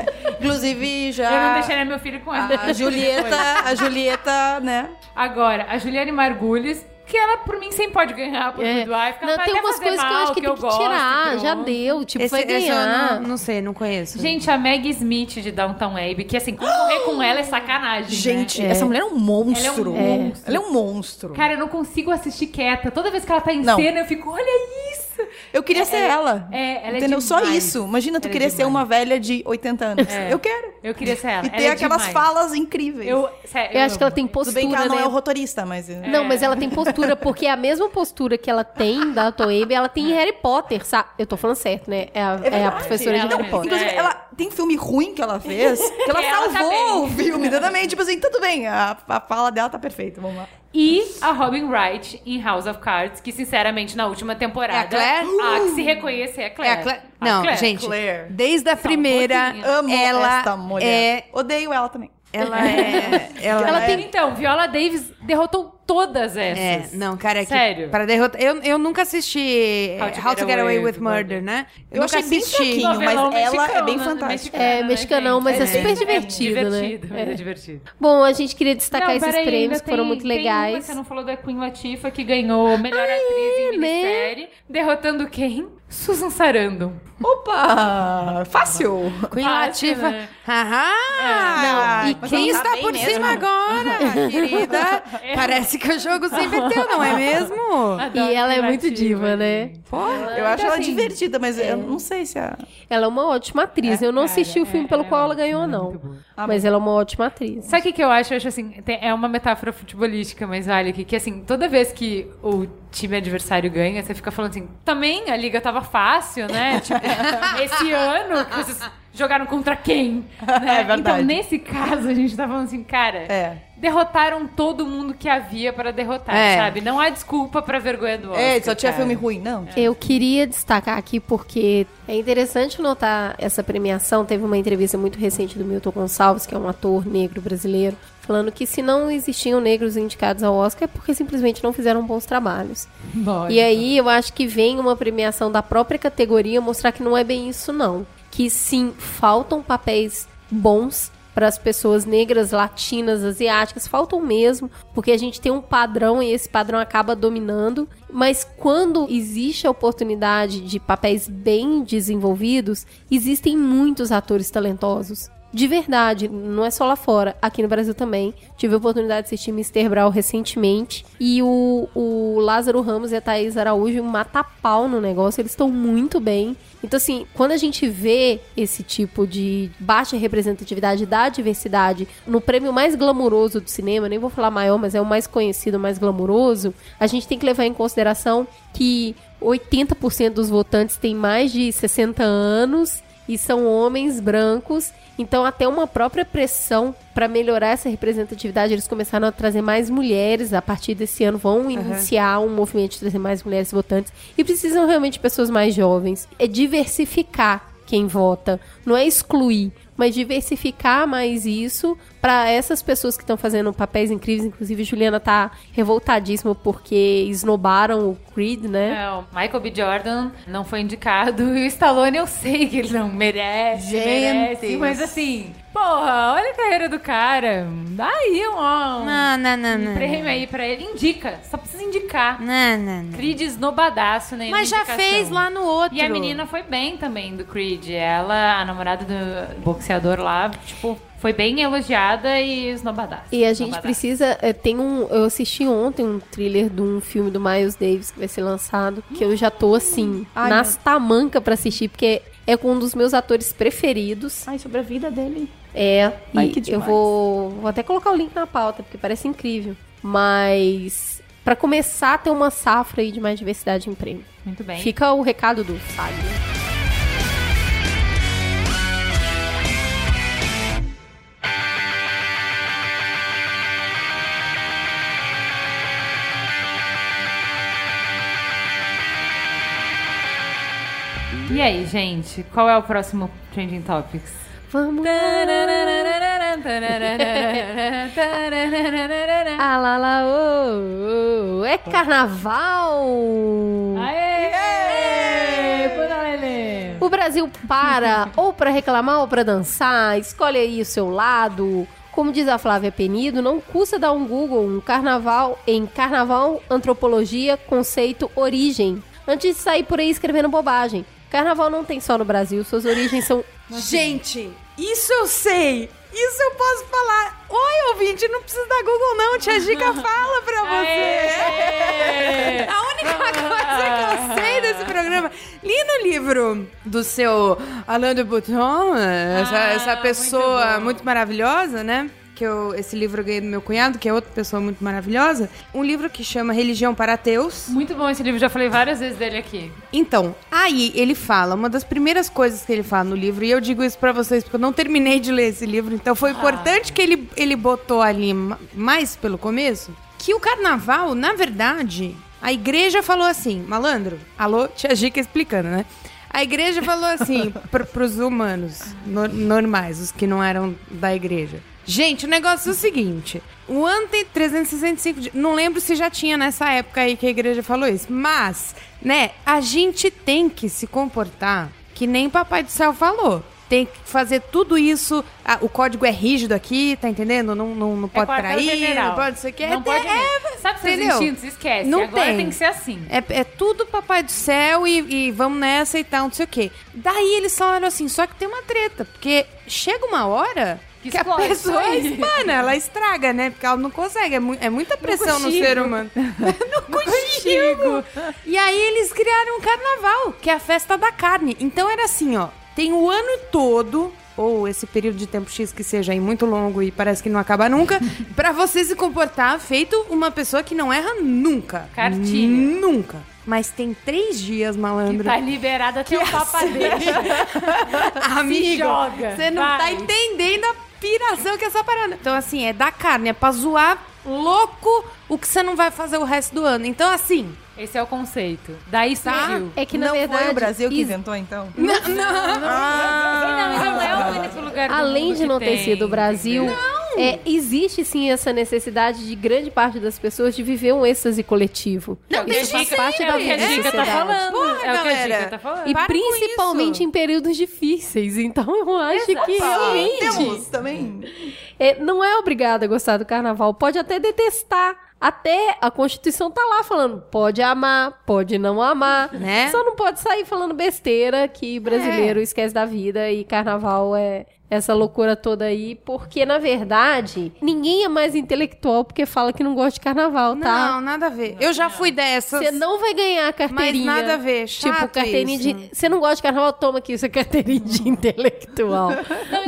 Inclusive, já. Eu não deixaria meu filho com ela. A Julieta, a Julieta, né? Agora, a Juliane Margulis, que ela, por mim, sempre pode ganhar por É. Que Não, tem umas coisas que eu acho que, tem que gosto, tirar. Já deu. Tipo, Esse, vai ganhar. não, não sei, não conheço. Gente, a Meg Smith de Downtown Abbey, que assim, concorrer com ela é sacanagem. Gente, né? essa mulher é um monstro. Ela é um monstro. Ela é um monstro. Cara, eu não consigo assistir quieta. Toda vez que ela tá em Não. cena, eu fico, olha isso! Eu queria ser ela. é, ela é entendeu? Só demais. isso. Imagina tu Ela é querer ser demais. uma velha de 80 anos. É. Eu quero. Eu queria ser ela. E Ela ter é aquelas demais. falas incríveis. Eu, sério, Eu acho que ela tem Tudo postura, bem que ela não né? é o rotorista, mas. Não, mas ela tem postura, porque é a mesma postura que ela tem da Toebe, ela tem em Harry Potter, sabe? Eu tô falando certo, né? É a, é a professora de ela Harry. Potter. Inclusive, É. ela tem filme ruim que ela fez, que ela ela tá salvou bem. o filme, exatamente. Tipo assim, tudo bem, a, a fala dela tá perfeita, vamos lá. E a Robin Wright em House of Cards, que sinceramente na última temporada. É a Claire? A que se reconhecer é a É Claire. a Claire. A Não, Claire. gente, Claire. desde a primeira, pouquinho. Amo ela esta mulher. é... Odeio ela também. Ela é... Ela, Ela é... tem, então, Viola Davis derrotou todas É, essas. não, cara, é que Sério. para derrotar. Eu, eu nunca assisti How How to to, Get Away Away with Murder, né? Eu nunca achei bem fraquinho, mas ela é bem né? fantástica. É, mexicano, mas é gente? super divertido, né? divertido, mas é É. divertido. Bom, a gente queria destacar Não, esses peraí, prêmios que foram tem- muito tem uma legais. que você não falou da Queen Latifah, que ganhou melhor atriz em né? minissérie, derrotando quem? Susan Sarandon. Opa! Fácil! Queen Fácil, Latifah. né? Aham! Não, e quem tá está por mesmo. cima agora, querida? Parece que o jogo se inverteu, não é mesmo? E ela é muito diva, né? Eu acho ela assim, divertida, mas eu não sei se a. Ela é uma ótima atriz. eu não assisti o filme pelo qual ela ganhou, não. Mas ela é uma ótima atriz. Sabe o que, que eu acho? Eu acho assim, tem- é uma metáfora futebolística, mas vale aqui, que assim, toda vez que o time adversário ganha, você fica falando assim, também a liga tava fácil, né? Tipo, esse ano que vocês jogaram contra quem? Né? É verdade. Então, nesse caso, a gente tá falando assim, cara, É. derrotaram todo mundo que havia para derrotar, É. sabe? Não há desculpa pra vergonha do Oscar. É, só tinha cara. filme ruim, não. Eu queria destacar aqui porque é interessante notar essa premiação. Teve uma entrevista muito recente do Milton Gonçalves, que é um ator negro brasileiro, falando que se não existiam negros indicados ao Oscar é porque simplesmente não fizeram bons trabalhos. Lógico. E aí eu acho que vem uma premiação da própria categoria mostrar que não é bem isso, não. Que sim, faltam papéis bons para as pessoas negras, latinas, asiáticas, faltam mesmo, porque a gente tem um padrão e esse padrão acaba dominando. Mas quando existe a oportunidade de papéis bem desenvolvidos, existem muitos atores talentosos. De verdade, não é só lá fora, aqui no Brasil também. Tive a oportunidade de assistir Mr. Brown recentemente. E o, o Lázaro Ramos e a Thaís Araújo mata pau no negócio, eles estão muito bem. Então, assim, quando a gente vê esse tipo de baixa representatividade da diversidade no prêmio mais glamuroso do cinema, nem vou falar maior, mas é o mais conhecido, mais glamuroso, a gente tem que levar em consideração que 80% dos votantes têm mais de 60 anos e são homens brancos. Então, até uma própria pressão para melhorar essa representatividade, eles começaram a trazer mais mulheres. A partir desse ano, vão iniciar um movimento de trazer mais mulheres votantes. E precisam realmente de pessoas mais jovens. É diversificar quem vota, não é excluir, mas diversificar mais isso para essas pessoas que estão fazendo papéis incríveis. Inclusive, Juliana tá revoltadíssima porque esnobaram o Creed, né? É, o Michael B. Jordan não foi indicado e o Stallone eu sei que ele não merece, Gente. merece, mas assim, porra, olha a carreira do cara, dá aí um, ó, um Não, não, não, não. prêmio aí pra ele, indica, só precisa indicar. Não, não, não. Creed esnobadaço nenhuma Mas já indicação. fez lá no outro. E a menina foi bem também do Creed, ela, a namorada do boxeador lá, tipo, foi bem elogiada e esnobadaço. E a gente Esnobadaço. precisa. é, tem um. Eu assisti ontem um thriller de um filme do Miles Davis que vai ser lançado. Que eu já tô assim, Ai, nas tamanca pra assistir, porque é com um dos meus atores preferidos. Ai, sobre a vida dele. É. Ai, e eu vou. Vou até colocar o link na pauta, porque parece incrível. Mas. Pra começar a ter uma safra aí de mais diversidade em prêmio. Muito bem. Fica o recado do SAG. E aí, gente, qual é o próximo Trending Topics? Vamos. Ah, lá, lá, ô, ô, é carnaval! Aê! Lelê! O Brasil para ou para reclamar ou para dançar, escolhe aí o seu lado. Como diz a Flávia Penido, não custa dar um Google um carnaval em carnaval, antropologia, conceito, origem. Antes de sair por aí escrevendo bobagem. Carnaval não tem só no Brasil, suas origens são Gente, isso eu sei. Isso eu posso falar. Oi, ouvinte, não precisa dar Google não. Tia Gica fala pra você. A única coisa que eu sei desse programa. Li no livro do seu Alain de Botton, essa, Ah, essa muito pessoa bom. muito, maravilhosa, né? Que eu, esse livro eu ganhei do meu cunhado, que é outra pessoa muito maravilhosa. Um livro que chama Religião para Ateus. Muito bom esse livro, já falei várias vezes dele aqui. Então, aí ele fala, uma das primeiras coisas que ele fala no livro, e eu digo isso pra vocês porque eu não terminei de ler esse livro, então foi importante que ele, ele botou ali ma- mais pelo começo, que o carnaval, na verdade, a igreja falou assim, malandro, alô, tia Gica explicando, né? A igreja falou assim pr pros humanos no- normais, os que não eram da igreja. Gente, o negócio é o seguinte: o ano tem 365 dias. Não lembro se já tinha nessa época aí que a igreja falou isso. Mas, né, a gente tem que se comportar que nem Papai do Céu falou. tem que fazer tudo isso. Ah, o código é rígido aqui, tá entendendo? Não, não, não pode trair, quartel-general. não pode sei o que. Não pode mesmo. Sabe seus entendeu? instintos? Esquece. Não Agora tem. tem. que ser assim. É, é tudo papai do céu e, e vamos nessa e tal, não sei o quê. Daí eles falaram assim, só que tem uma treta, porque chega uma hora Que que, a pessoa aí. espana, ela estraga, né? Porque ela não consegue, é, mu- é muita pressão no consigo. ser humano. não consigo. E aí eles criaram um carnaval, que é a festa da carne. Então era assim, ó, tem o ano todo ou esse período de tempo X que seja aí muito longo e parece que não acaba nunca, pra você se comportar feito uma pessoa que não erra nunca. Cartilha. Nunca. Mas tem três dias, malandro. Tá liberada até o papa deixa. Amigo, joga, você não tá vai. entendendo a piração que é essa parada. Então, assim, é da carne, é pra zoar louco o que você não vai fazer o resto do ano. Então, assim... Esse é o conceito. Daí Tá. surgiu. É que na não verdade. foi o Brasil que is- inventou, então? Não, não. Não, não é o único lugar do Além mundo de que não ter tem, sido o Brasil, é, existe sim essa necessidade de grande parte das pessoas de viver um êxtase coletivo. Não, Isso faz parte é da o que a vida da Dica tá falando. Porra, é o que a. Dica tá falando. E Para principalmente em períodos difíceis. Então eu acho que realmente Temos também. é, não é obrigado a gostar do carnaval. Pode até detestar. Até a Constituição tá lá falando, pode amar, pode não amar. Né? Só não pode sair falando besteira que brasileiro esquece da vida e carnaval é essa loucura toda aí. Porque, na verdade, ninguém é mais intelectual porque fala que não gosta de carnaval, tá? Não, nada a ver. Eu já fui dessas. Você não vai ganhar a carteirinha. Mas nada a ver, chato Tipo, carteirinha isso. de. Você não gosta de carnaval? Toma aqui, isso é carteirinha de intelectual. Não,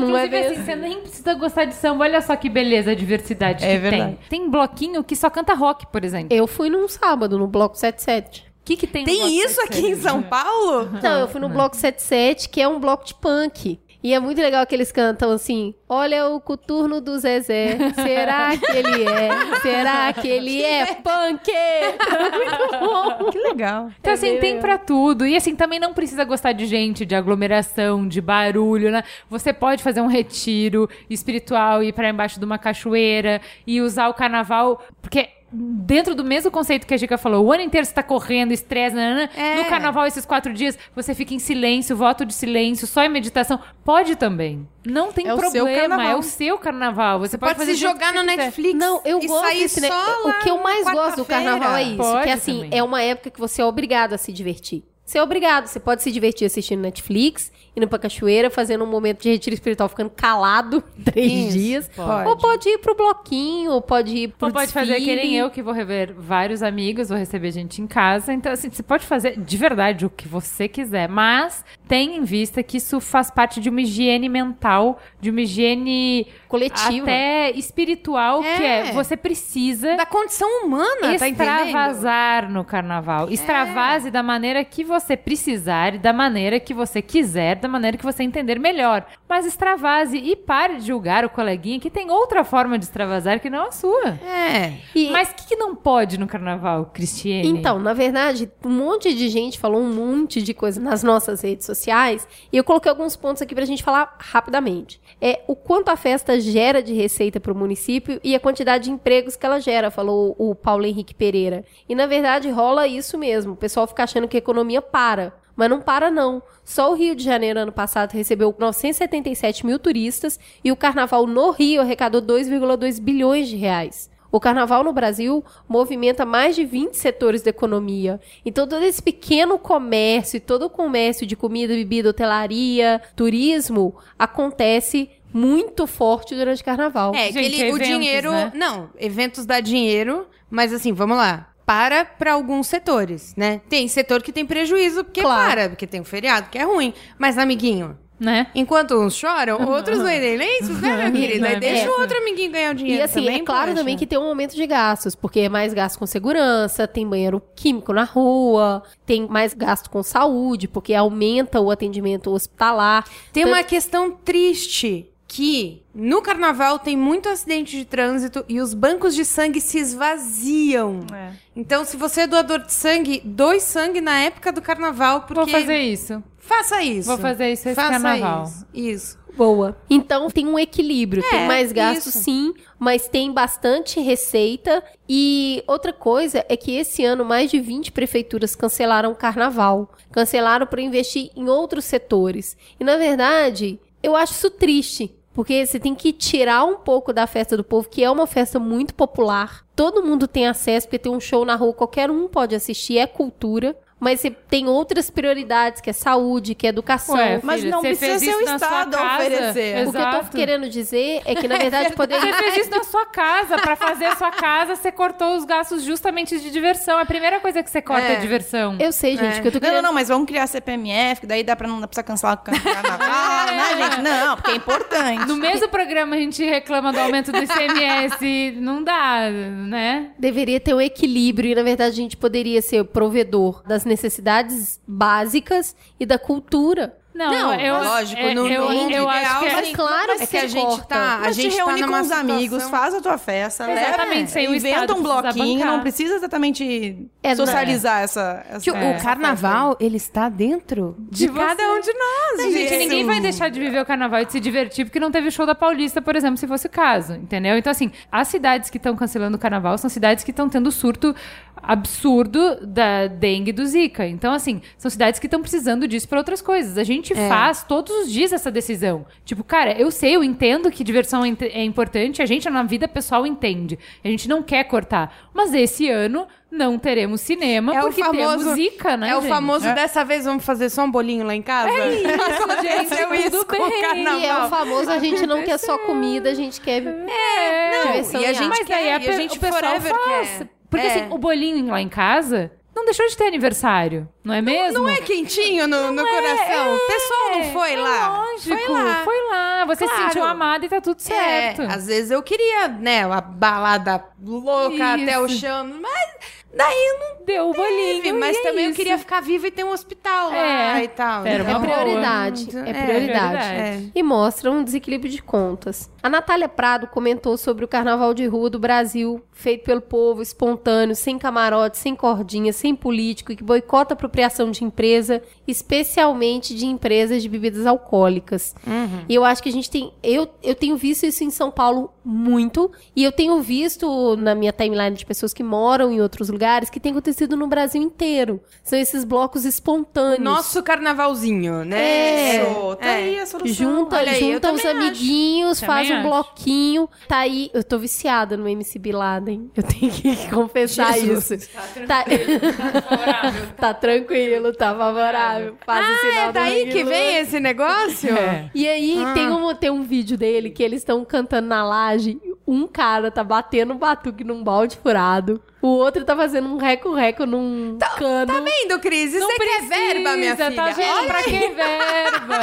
Não é inclusive, bem assim, você nem precisa gostar de samba. Olha só que beleza a diversidade É que verdade. tem. Tem bloquinho que só canta rock, por exemplo. Eu fui num sábado, no Bloco 77. O que, que tem no Tem isso aqui em 77? São Paulo? Não, eu fui no Bloco 77, que é um bloco de punk. E é muito legal que eles cantam assim: Olha o coturno do Zezé. Será que ele é? Será que ele é punk? muito bom. Que legal. Então, É assim, tem pra tudo. E, assim, também não precisa gostar de gente, de aglomeração, de barulho, né? Você pode fazer um retiro espiritual, ir pra embaixo de uma cachoeira e usar o carnaval, porque... Dentro do mesmo conceito que a Gica falou, o ano inteiro você tá correndo, estresse. É. no carnaval, esses quatro dias, você fica em silêncio, voto de silêncio, só em meditação. Pode também. Não tem É o seu problema, é o seu carnaval. Você, Pode, fazer se jogar você quiser. Netflix Não, eu e gosto né? só O que eu mais gosto do carnaval é isso. Pode que assim, também. é uma época que você é obrigado a se divertir. Você é obrigado. Você pode se divertir assistindo Netflix, indo pra cachoeira, fazendo um momento de retiro espiritual, ficando calado três Isso, dias. pode. Ou pode ir pro bloquinho, ou pode ir pro Ou pode fazer que nem desfile. eu, que vou rever vários amigos, vou receber gente em casa. Então, assim, você pode fazer de verdade o que você quiser. Mas tenha em vista que isso faz parte de uma higiene mental, de uma higiene Coletiva. até espiritual, É. que é você precisa Da condição humana, tá? É. extravasar no carnaval. Extravase da maneira que você precisar, e da maneira que você quiser, da maneira que você entender melhor. Mas extravase e pare de julgar o coleguinha que tem outra forma de extravasar que não a sua. É. E- Mas o que, que não pode no carnaval, Cristiane? Então, na verdade, um monte de gente falou um monte de coisa nas nossas redes sociais e eu coloquei alguns pontos aqui pra gente falar rapidamente. É o quanto a festa gera de receita para o município e a quantidade de empregos que ela gera, falou o Paulo Henrique Pereira. E na verdade rola isso mesmo. O pessoal fica achando que a economia para. Mas não para, não. Só o Rio de Janeiro, ano passado, recebeu 977 mil turistas e o carnaval no Rio arrecadou 2,2 bilhões de reais. O carnaval no Brasil movimenta mais de 20 setores da economia. Então, todo esse pequeno comércio, todo o comércio de comida, bebida, hotelaria, turismo, acontece muito forte durante o carnaval. É, Gente, ele- o eventos, dinheiro. né? Não, eventos dá dinheiro, mas assim, vamos lá. Para para alguns setores, né? Tem setor que tem prejuízo porque Claro. para, porque tem um feriado que é ruim. Mas, amiguinho, Né? enquanto uns choram, outros não entendem isso, né, meu querido? Aí é deixa o outro amiguinho ganhar o dinheiro E assim, também, é claro poxa. também que tem um aumento de gastos, porque é mais gasto com segurança, tem banheiro químico na rua, tem mais gasto com saúde, porque aumenta o atendimento hospitalar. Tem Tanto- uma questão triste que no carnaval tem muito acidente de trânsito e os bancos de sangue se esvaziam. É. Então, se você é doador de sangue, doe sangue na época do carnaval, porque Vou fazer isso. faça isso. Vou fazer isso esse Faça carnaval. Isso. isso. Boa. Então tem um equilíbrio. tem É, mais gasto, isso. sim, mas tem bastante receita. E outra coisa é que esse ano mais de 20 prefeituras cancelaram o carnaval. Cancelaram para investir em outros setores. E na verdade. Eu acho isso triste. Porque você tem que tirar um pouco da festa do povo, que é uma festa muito popular. Todo mundo tem acesso, porque tem um show na rua, qualquer um pode assistir, é cultura. Mas você tem outras prioridades, que é saúde, que é educação. Ué, Mas filha, não você precisa fez ser o Estado a oferecer. O que eu tô Exato. querendo dizer é que, na verdade, poderia... Você fez isso na sua casa. Pra fazer a sua casa, você cortou os gastos justamente de diversão. A primeira coisa que você corta é, É. diversão. Eu sei, gente, que eu tô Não, querendo... não, não, mas vamos criar CPMF, que daí dá pra não pra cancelar o carnaval, né, gente? Não, porque é importante. No mesmo programa a gente reclama do aumento do ICMS. Não dá, né? Deveria ter um equilíbrio e, na verdade, a gente poderia ser o provedor das necessidades básicas e da cultura. Não, Não, eu, lógico, é, no- eu, no mundo eu acho ideal, que é, Mas claro é que a gente corta. tá, a Mas gente te tá reúne numa com os amigos, faz a tua festa, Exatamente, leva, sem o inventa um bloquinho, bancar. não precisa exatamente É, socializar essa, essa Que o- É. o carnaval, ele está dentro de, De cada um de nós. Não, gente, ninguém vai deixar de viver o carnaval e de se divertir porque não teve show da Paulista, por exemplo, se fosse o caso, entendeu? Então, assim, as cidades que estão cancelando o carnaval são cidades que estão tendo surto absurdo da dengue e do zika. Então, assim, são cidades que estão precisando disso para outras coisas. A gente faz todos os dias essa decisão. Tipo, cara, eu sei, eu entendo que diversão é é importante, a gente na vida pessoal entende. A gente não quer cortar. Mas esse ano não teremos cinema É o porque famoso temos zika, né, É o gente? famoso dessa vez vamos fazer só um bolinho lá em casa. É isso, gente, isso tudo com o bem. carnaval. E é o famoso, a gente não quer só comida, a gente quer É, diversão e a gente. Mas quer, aí a, e a gente o pessoal forever faz. quer. Porque É. assim, o bolinho lá em casa não deixou de ter aniversário, não é mesmo? Não é quentinho no, no coração? O pessoal não foi é lá? Lógico, Foi lá. foi lá. Você se Claro. sentiu amada e tá tudo certo. É, às vezes eu queria, né, uma balada louca até o Isso. chão, mas daí não Deu o bolinho. mas e é também eu queria ficar viva e ter um hospital lá É, e tal. era É uma boa. prioridade, É, é prioridade. prioridade. E mostra um desequilíbrio de contas. A Natália Prado comentou sobre o carnaval de rua do Brasil, feito pelo povo, espontâneo, sem camarote, sem cordinha, sem político, e que boicota a apropriação de empresa, especialmente de empresas de bebidas alcoólicas. E eu acho que a gente tem. Eu, eu tenho visto isso em São Paulo muito, e eu tenho visto na minha timeline de pessoas que moram em outros lugares que tem acontecido no Brasil inteiro. São esses blocos espontâneos. Nosso carnavalzinho, né? É. Isso, tá aí a solução. Junta, Olha aí, junta os amiguinhos, Também faz um acho. bloquinho. Tá aí. Eu tô viciada no MC Bin Laden. Eu tenho que confessar isso. Tá, tá tranquilo, tá favorável. Faz o Ah, sinal é daí que vem esse negócio? É. E aí Ah. tem, um, tem um vídeo dele que eles estão cantando na Um cara tá batendo um batuque num balde furado. O outro tá fazendo um reco-reco num cano. Tá vendo, Cris? Isso Não é é verba, minha filha. Tá vendo Olha pra que verba?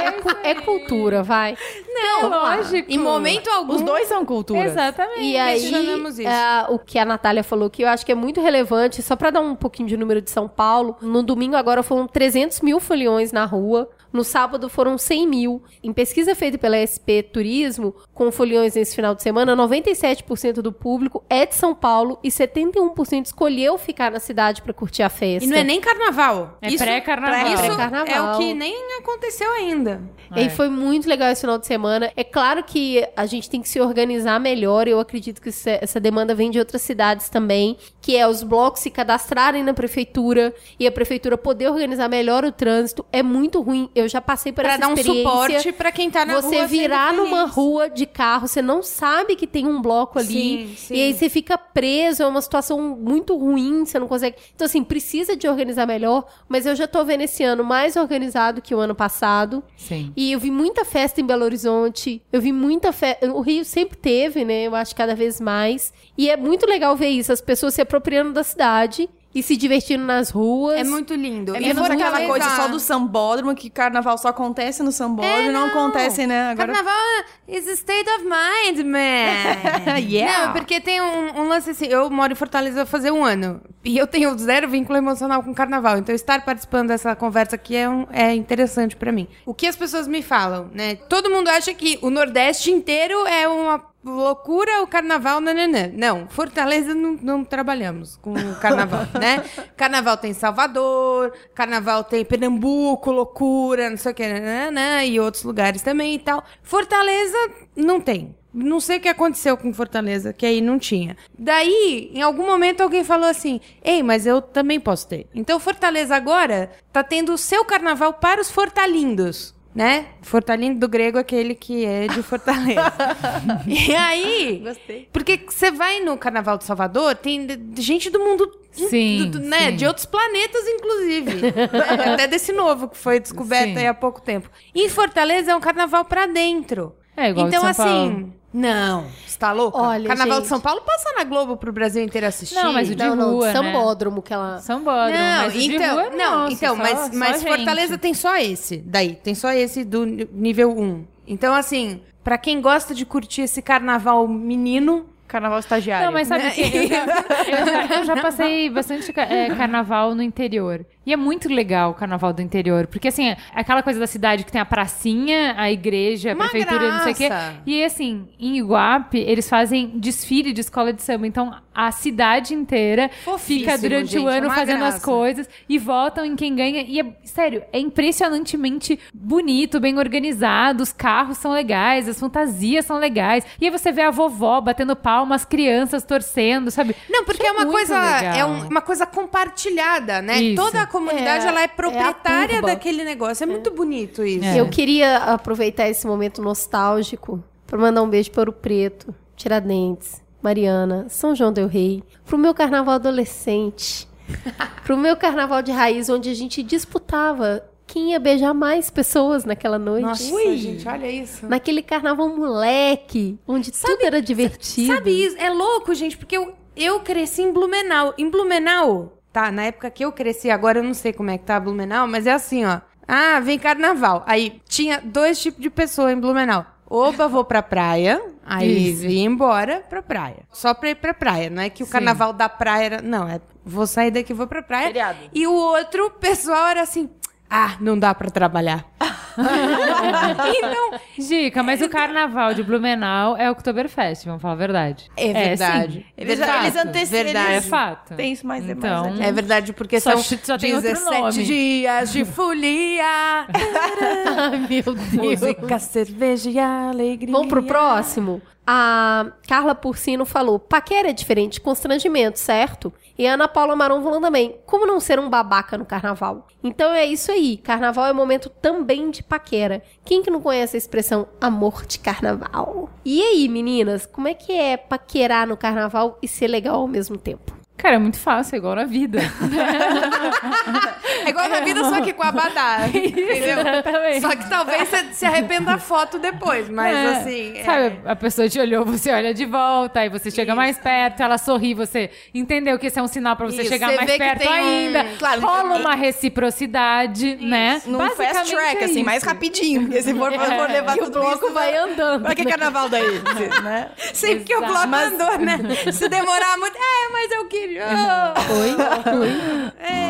É, cu- é cultura, vai. Não, lógico. Em momento algum. Os dois são culturas. Exatamente. E aí, questionamos isso. é, o que a Natália falou que eu acho que é muito relevante, só pra dar um pouquinho de número de São Paulo, no domingo agora foram 300 mil foliões na rua, no sábado foram 100 mil. Em pesquisa feita pela SP Turismo, com foliões nesse final de semana, 97% do público é de São Paulo e 71% escolheu ficar na cidade pra curtir a festa. E não é nem carnaval. É pré-carnaval. Isso Pré-carnaval. é o que nem aconteceu ainda. E aí foi muito legal esse final de semana. É claro que a gente tem que se organizar melhor. Eu acredito que é- essa demanda vem de outras cidades também, que é os blocos se cadastrarem na prefeitura e a prefeitura poder organizar melhor o trânsito. É muito ruim. Eu já passei por Pra essa dar um suporte pra quem tá na rua. você virar numa rua de carro, você não sabe que tem um bloco ali. Sim, sim. E aí você fica preso, é uma situação muito ruim, você não consegue. Então, assim, precisa de organizar melhor, mas eu já tô vendo esse ano mais organizado que o ano passado. Sim. E eu vi muita festa em Belo Horizonte. Eu vi muita festa. O Rio sempre teve, né? Eu acho cada vez mais. E é muito legal ver isso, as pessoas se apropriando da cidade e se divertindo nas ruas. É muito lindo. É E menos aquela coisa só do sambódromo, que carnaval só acontece no sambódromo, não, acontece, né? Agora... Carnaval is a state of mind, man. Yeah. Não, porque tem um, um lance assim. Eu moro em Fortaleza fazer um ano. E eu tenho zero vínculo emocional com carnaval. Então, estar participando dessa conversa aqui é, um- é interessante pra mim. O que as pessoas me falam, né? Todo mundo acha que o Nordeste inteiro é uma loucura o carnaval, nananã. Não, Fortaleza não, não trabalhamos com o carnaval, né? Carnaval tem Salvador, carnaval tem Pernambuco, loucura, não sei o que, nananã, e outros lugares também e tal. Fortaleza não tem. Não sei o que aconteceu com Fortaleza, que aí não tinha. Daí, em algum momento, alguém falou assim: Ei, mas eu também posso ter. Então, Fortaleza agora tá tendo o seu carnaval para os fortalindos. Né? Fortalindo do grego, aquele que é de Fortaleza. e aí, Gostei. porque você vai no Carnaval de Salvador, tem gente do mundo, Sim, do- do- né? sim. De outros planetas, inclusive. Até desse novo, que foi descoberto Sim. aí há pouco tempo. Em Fortaleza é um carnaval pra dentro. É igual então, São assim, Paulo. não, você tá louca? Olha, Carnaval gente. de São Paulo passa na Globo pro Brasil inteiro assistir. Não, mas o de não, não, rua, né? sambódromo que ela... Sambódromo, Não, mas o de então, rua é não, nosso, então, só- mas, só mas gente. Fortaleza tem só esse, daí, tem só esse do nível 1. Então, assim, pra quem gosta de curtir esse carnaval menino, Carnaval estagiário. Não, mas sabe Né? que eu já, eu já- eu já passei bastante é, carnaval no interior. E é muito legal o carnaval do interior. Porque, assim, é aquela coisa da cidade que tem a pracinha, a igreja, a Uma prefeitura, não sei o quê. graça. E, assim, em Iguape, eles fazem desfile de escola de samba. Então, a cidade inteira Fofíssimo, fica durante gente, o é ano uma fazendo as graça. coisas e votam em quem ganha. E, é, sério, é impressionantemente bonito, bem organizado. Os carros são legais, as fantasias são legais. E aí você vê a vovó batendo palma, as crianças torcendo, sabe? Não, porque Isso é uma coisa, legal. é um- uma coisa compartilhada, né? Isso. Toda a comunidade É, ela é é proprietária turba. daquele negócio. É muito bonito isso. É. Eu queria aproveitar esse momento nostálgico para mandar um beijo para Ouro Preto, Tiradentes, Mariana, São João del Rei, pro meu carnaval adolescente, pro meu carnaval de raiz, onde a gente disputava quem ia beijar mais pessoas naquela noite. Nossa, gente, olha isso. Naquele carnaval moleque, onde tudo era divertido. Sabe isso? É louco, gente, porque eu, eu cresci em Blumenau. Em Blumenau, tá, na época que eu cresci, agora eu não sei como é que tá Blumenau, mas é assim, ó. Ah, vem carnaval. Aí tinha dois tipos de pessoa em Blumenau. Oba, vou pra praia. Aí Isso. vim embora pra praia. Só pra ir pra praia. Não é que o Sim. carnaval da praia era. Não, é vou sair daqui e vou pra praia. Feriado. E o outro pessoal era assim. Ah, não dá pra trabalhar. então, Dica, mas o carnaval de Blumenau é o Oktoberfest, vamos falar a verdade. É verdade. sim. Eles, Fato. eles antecipam. Verdade. É fato. Tem isso mais Então, mais É verdade, porque Só são só tem outro 17 nome. dias de folia. Ai, meu Deus. Música, cerveja e alegria. Vamos pro próximo? A Carla Porcino falou: paquera é diferente constrangimento, certo? E a Ana Paula Maron falando também: como não ser um babaca no carnaval? Então é isso aí. Carnaval é momento também de paquera. Quem que não conhece a expressão amor de carnaval? E aí, meninas, como é que é paquerar no carnaval e ser legal ao mesmo tempo? Cara, é muito fácil, é igual na vida. É igual na vida, só que com a badá. Entendeu? Exatamente. Só que talvez você se arrependa da foto depois, mas É, assim. é- Sabe, a pessoa te olhou, você olha de volta, aí você chega mais perto, ela sorri, você entendeu que esse é um sinal pra você Isso, chegar você mais perto tem um- ainda. Claro, Rola uma reciprocidade, né? Num fast track, é assim, isso. mais rapidinho. Porque se for, for levar E o tudo bloco isso, vai andando. Pra que carnaval daí? né? Sempre que o bloco Mas- andou, né? Se demorar muito. É, mas eu queria.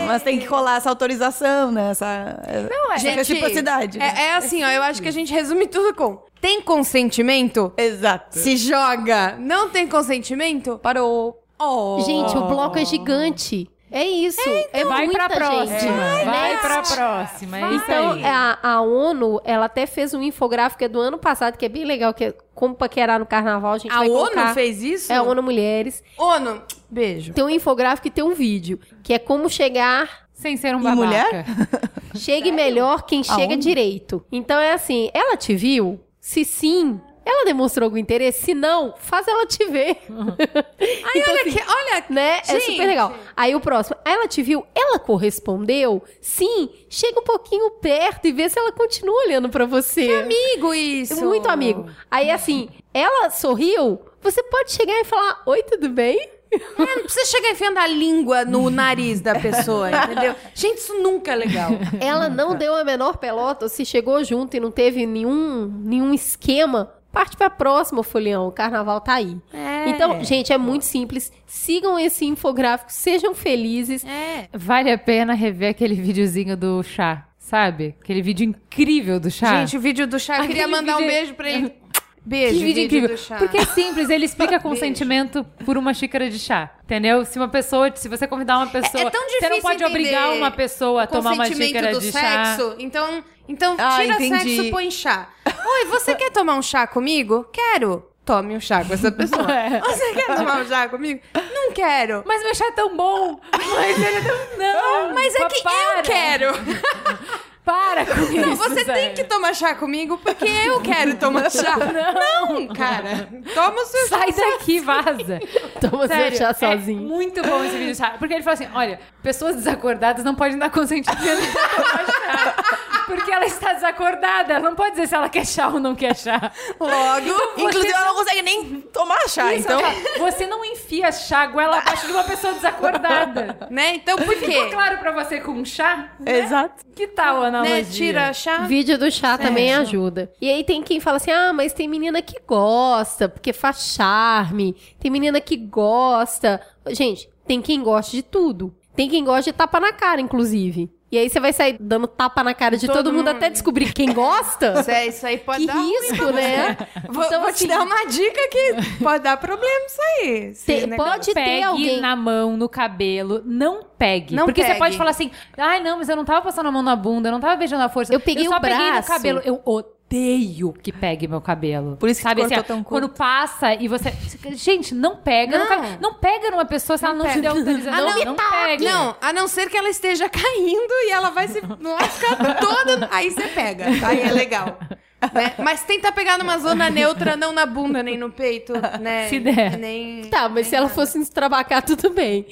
Mas tem que rolar essa autorização, né? Essa, não, essa Gente, reciprocidade. né? É, é assim, ó, eu acho que a gente resume tudo com: tem consentimento? Exato. Se joga. Não tem consentimento? Parou. Oh. Gente, o bloco é gigante. É isso. É, Vai muita pra próxima, gente. vai Next. pra próxima, é isso Então, aí. a, a ONU, ela até fez um infográfico é do ano passado, que é bem legal, que é como paquerar no carnaval. A gente A vai ONU colocar- fez isso? É a ONU Mulheres. ONU, beijo. Tem um infográfico e tem um vídeo, que é como chegar... Sem ser um E babaca. mulher? Chegue melhor quem chega Aonde? direito. Então é assim, ela te viu? Se sim, ela demonstrou algum interesse. Se não, faz ela te ver. Ai, olha aqui, olha. né? É super legal. Aí o próximo, ela te viu? Ela correspondeu? Sim. Chega um pouquinho perto e vê se ela continua olhando pra você. Amigo, isso. Muito amigo. Aí assim, ela sorriu? Você pode chegar e falar: Oi, tudo bem? É, não precisa chegar enfiando a língua no nariz da pessoa, entendeu? Gente, isso nunca é legal. Ela não deu a menor pelota, se chegou junto e não teve nenhum, nenhum esquema. Parte pra próxima, Folião. O carnaval tá aí. É. Então, gente, é muito simples. Sigam esse infográfico, sejam felizes. É. Vale a pena rever aquele videozinho do chá, sabe? Aquele vídeo incrível do chá. Gente, o vídeo do chá, eu queria mandar um vídeo- beijo pra ele. Beijo, que vídeo incrível. do chá. Porque é simples, ele explica consentimento por uma xícara de chá. Entendeu? Se uma pessoa, se você convidar uma pessoa, é tão difícil você não pode obrigar uma pessoa a tomar uma xícara do de chá. sexo. Então, então Ah, tira entendi. sexo, põe chá. Oi, você quer tomar um chá comigo? Quero. Tome um chá com essa pessoa. É. Você quer tomar um chá comigo? Não quero. Mas meu chá é tão bom! Mas ele é tão... Não! Mas é que eu para. quero. Para com isso. Não, você tem que tomar chá comigo porque eu quero tomar chá. Não, cara. Toma o seu Sai chá. daqui, vaza. Toma seu Sério, chá é sozinho. muito bom esse vídeo chá. Porque ele fala assim: olha, pessoas desacordadas não podem dar consentimento pra tomar chá. Porque ela está desacordada. Ela não pode dizer se ela quer chá ou não quer chá. Logo, inclusive ela não consegue nem tomar chá, Isso, então... Você não enfia chá goela abaixo de uma pessoa desacordada. Né? Então por Ficou quê? claro pra você com um chá? Né? Exato. Que tal a analogia? Né? Tira chá. Vídeo do chá também ajuda. E aí tem quem fala assim: ah, mas tem menina que gosta, porque faz charme. Tem menina que gosta. Gente, tem quem gosta de tudo. Tem quem gosta de tapa na cara, inclusive. E aí você vai sair dando tapa na cara de todo, Todo mundo, mundo. até descobrir quem gosta. Isso, é- isso aí pode que dar risco, pra né? você. Vou, Então, vou assim, te dar uma dica que pode dar problema isso aí. negócio. pode ter pegue alguém- na mão, no cabelo, não pegue. Não Porque você pegue. pode falar assim, ai não, mas eu não tava passando a mão na bunda, eu não tava beijando a força. Eu peguei só o peguei no braço." cabelo. Eu odeio que pegue meu cabelo. Por isso que Sabe, assim, tão curto. Quando passa e você... Gente, não pega. Não. no cabelo. Não pega numa pessoa se ela não te der autorização. Ah, não, não pega. Não, a não ser que ela esteja caindo e ela vai se não vai ficar toda. Aí você pega. Aí é legal. né? Mas tenta pegar numa zona neutra, não na bunda nem no peito, né? Se der. Nem, Tá, mas se ela fosse extravacar, tudo bem.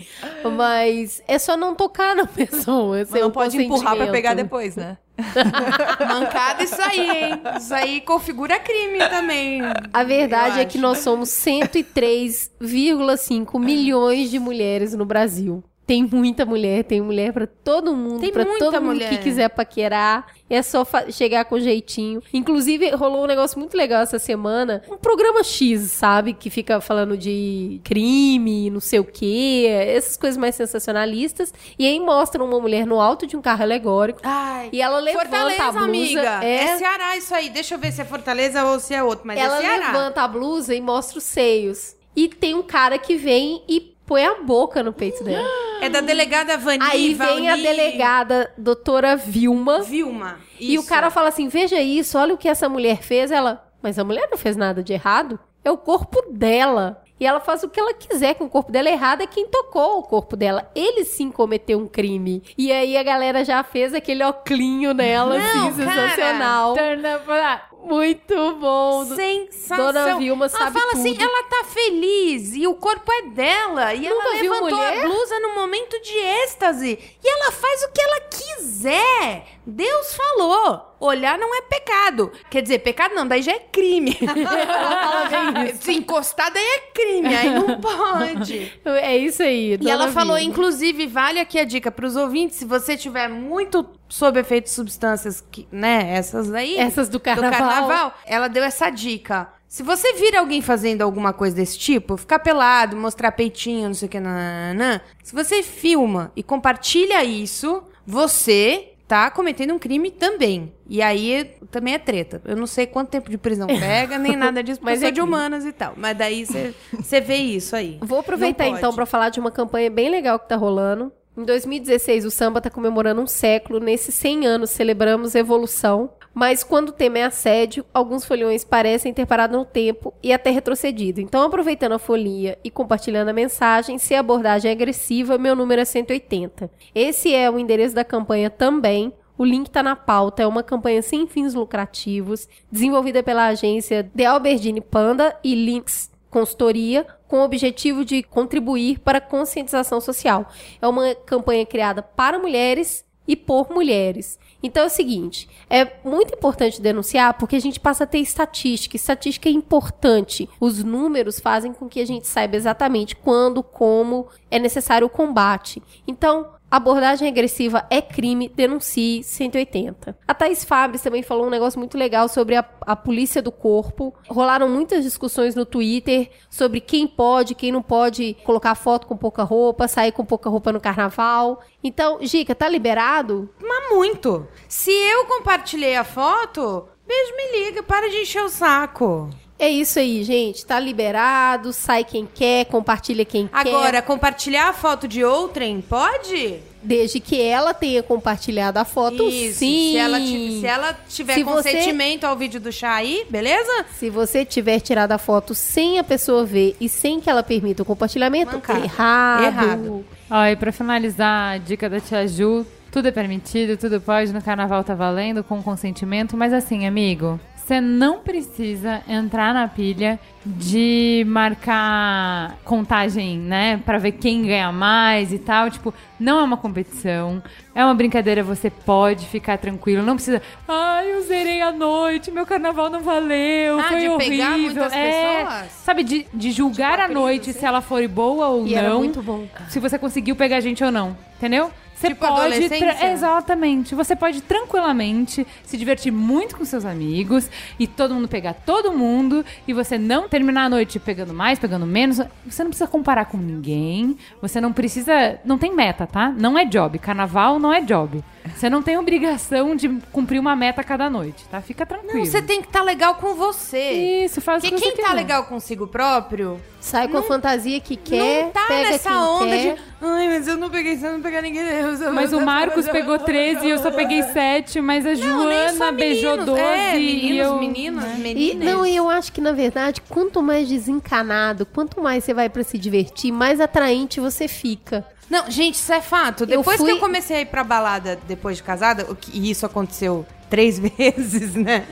Mas é só não tocar na pessoa. Mas sem não o pode empurrar pra pegar depois, né? Mancada isso aí, hein? Isso aí configura crime também. A verdade é que nós somos 103,5 milhões de mulheres no Brasil. Tem muita mulher, tem mulher pra todo mundo, muita todo mundo mulher. que quiser paquerar. É só chegar com jeitinho. Inclusive, rolou um negócio muito legal essa semana. Um programa X, sabe? Que fica falando de crime, não sei o quê. Essas coisas mais sensacionalistas. E aí mostra uma mulher no alto de um carro alegórico. Ai, E ela levanta Fortaleza, a blusa. amiga. É... É, Ceará isso aí. Deixa eu ver se é Fortaleza ou se é outro, mas ela é Ceará. levanta a blusa e mostra os seios. E tem um cara que vem e põe a boca no peito dela. É da delegada Vani Aí vem a Valni- delegada, doutora Vilma, Vilma. e o Isso. cara fala assim: veja isso, olha o que essa mulher fez. Ela, mas a mulher não fez nada de errado. É o corpo dela. E ela faz o que ela quiser com o corpo dela. Errado é quem tocou o corpo dela. Ele sim cometeu um crime. E aí a galera já fez aquele oclinho nela, Não, assim, cara. sensacional. Turn up, ah, Muito bom. Sensação. Dona Vilma ela sabe fala assim, tudo. ela tá feliz e o corpo é dela. E Nunca ela levantou mulher? a blusa no momento de êxtase. E ela faz o que ela quiser. Deus falou. Olhar não é pecado. Quer dizer, pecado não, daí já é crime. Se encostar, daí é crime. Aí não pode. É isso aí. E ela falou, inclusive, vale aqui a dica pros ouvintes, se você tiver muito sob efeito de substâncias, que, né, essas aí... Essas do carnaval. ela deu essa dica. Se você vir alguém fazendo alguma coisa desse tipo, ficar pelado, mostrar peitinho, não sei o que, nananã, se você filma e compartilha isso, você tá cometendo um crime também. E aí também é treta. Eu não sei quanto tempo de prisão pega, nem nada disso, mas é de humanas e tal. Mas daí você vê isso aí. Vou aproveitar então pra falar de uma campanha bem legal que tá rolando. Em 2016, o samba tá comemorando um século. Nesses 100 anos, celebramos evolução. Mas quando o tema é assédio, alguns folhões parecem ter parado no tempo e até retrocedido. Então, aproveitando a folia e compartilhando a mensagem, se a abordagem é agressiva, meu número é 180. Esse é o endereço da campanha também. O link tá na pauta, é uma campanha sem fins lucrativos, desenvolvida pela agência The Albertine Panda e Links Consultoria, com o objetivo de contribuir para a conscientização social. É uma campanha criada para mulheres e por mulheres. Então é o seguinte, é muito importante denunciar porque a gente passa a ter estatística. Estatística é importante. Os números fazem com que a gente saiba exatamente quando, como é necessário o combate. Então, abordagem agressiva é crime, denuncie 180. A Thaís Fabres também falou um negócio muito legal sobre a, a polícia do corpo. Rolaram muitas discussões no Twitter sobre quem pode, quem não pode colocar foto com pouca roupa, sair com pouca roupa no carnaval. Então, Gica, tá liberado? Mas muito. Se eu compartilhei a foto, beijo me liga, para de encher o saco. É isso aí, gente. Tá liberado, sai quem quer, compartilha quem quer. Agora, compartilhar a foto de outrem, pode? Desde que ela tenha compartilhado a foto, Isso. sim. Se ela, se ela tiver Se você- consentimento ao vídeo do chá aí, beleza? Se você tiver tirado a foto sem a pessoa ver e sem que ela permita o compartilhamento, Mancada. errado. Errado. Ó, e pra finalizar a dica da tia Ju, Tudo é permitido, tudo pode, no carnaval tá valendo, com consentimento, mas assim, amigo, você não precisa entrar na pilha de marcar contagem, né, Pra ver quem ganha mais e tal, tipo, não é uma competição, é uma brincadeira, você pode ficar tranquilo, não precisa, ai, eu zerei a noite, meu carnaval não valeu, Ah, foi de horrível. pegar muitas é, pessoas? sabe, de, de julgar Tipo, a noite se ela for boa ou E não. era muito bom. Se você conseguiu pegar gente ou não, entendeu? Você Tipo pode. Exatamente. Você pode tranquilamente se divertir muito com seus amigos e todo mundo pegar todo mundo e você não terminar a noite pegando mais, pegando menos. Você não precisa comparar com ninguém. Você não precisa. Não tem meta, tá? Não é job. Carnaval não é job. Você não tem obrigação de cumprir uma meta cada noite, tá? Fica tranquilo. Não, você tem que estar legal com você. Isso, faz o Porque que quem você tá quiser. legal consigo próprio Sai com a fantasia que quer, não tá pega nessa quem onda quer. de. Ai, mas eu não peguei, se eu não pegar ninguém. Eu, Mas o Marcos pegou 13 e eu só peguei 7, mas a Joana beijou meninos. 12 é, e meninos, eu... meninas, E, meninas. não, e eu acho que, na verdade, quanto mais desencanado, quanto mais você vai pra se divertir, mais atraente você fica. Não, gente, isso é fato. Eu Depois fui- que eu comecei a ir pra balada depois de casada, o que- e isso aconteceu três vezes, né?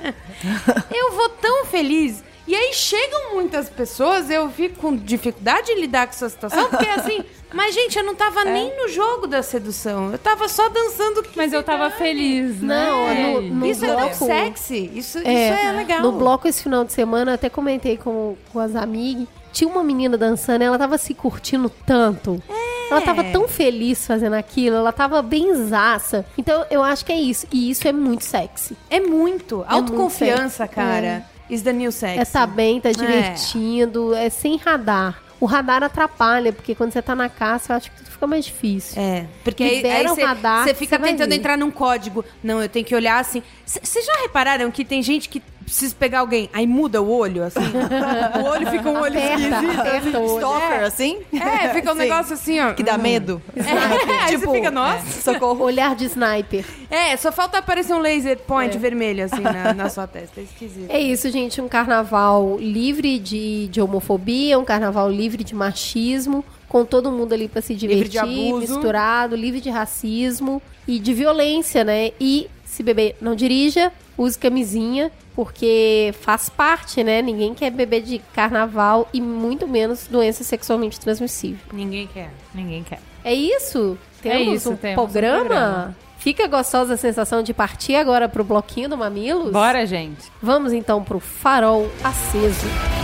eu vou tão feliz. E aí chegam muitas pessoas, eu fico com dificuldade de lidar com essa situação, porque assim, mas gente, eu não tava nem no jogo da sedução. Eu tava só dançando que Mas eu tava feliz, né? Não, no- no Isso é bloco- sexy. Isso isso É, é, legal. No bloco esse final de semana, eu até comentei com, com as amigas. Tinha uma menina dançando, ela tava se curtindo tanto. Ela tava tão feliz fazendo aquilo, ela tava bem zaça. Então eu acho que é isso. E isso é muito sexy. É muito. Autoconfiança, sexy. cara. Is the new sex. É tá bem, tá divertindo, é. sem radar. O radar atrapalha, porque quando você tá na caça, eu acho que tudo fica mais difícil. É, porque Libera aí o você radar, você fica tentando ver. entrar num código. Não, eu tenho que olhar assim. Vocês já repararam que tem gente que precisa pegar alguém, aí muda o olho, assim? o olho fica um olho Aperta, esquisito. aperta o olho. Stalker, assim? É, fica um Sim. negócio assim, ó. Que dá medo. É, aí você fica, nossa. Socorro. Olhar de sniper. É, só falta aparecer um laser point vermelho, assim, na, na sua testa. É esquisito. É isso, gente. Um carnaval livre de, de homofobia, um carnaval livre de machismo, com todo mundo ali pra se Livre de divertir, abuso. misturado, livre de racismo e de violência, né? E se beber, não dirija, use camisinha, porque faz parte, né? Ninguém quer beber de carnaval e muito menos doença sexualmente transmissível. Ninguém quer. Ninguém quer. É isso? Temos isso, um temos um programa? programa. Fica gostosa a sensação de partir agora pro bloquinho do Mamilos? Bora, gente. Vamos então pro farol aceso.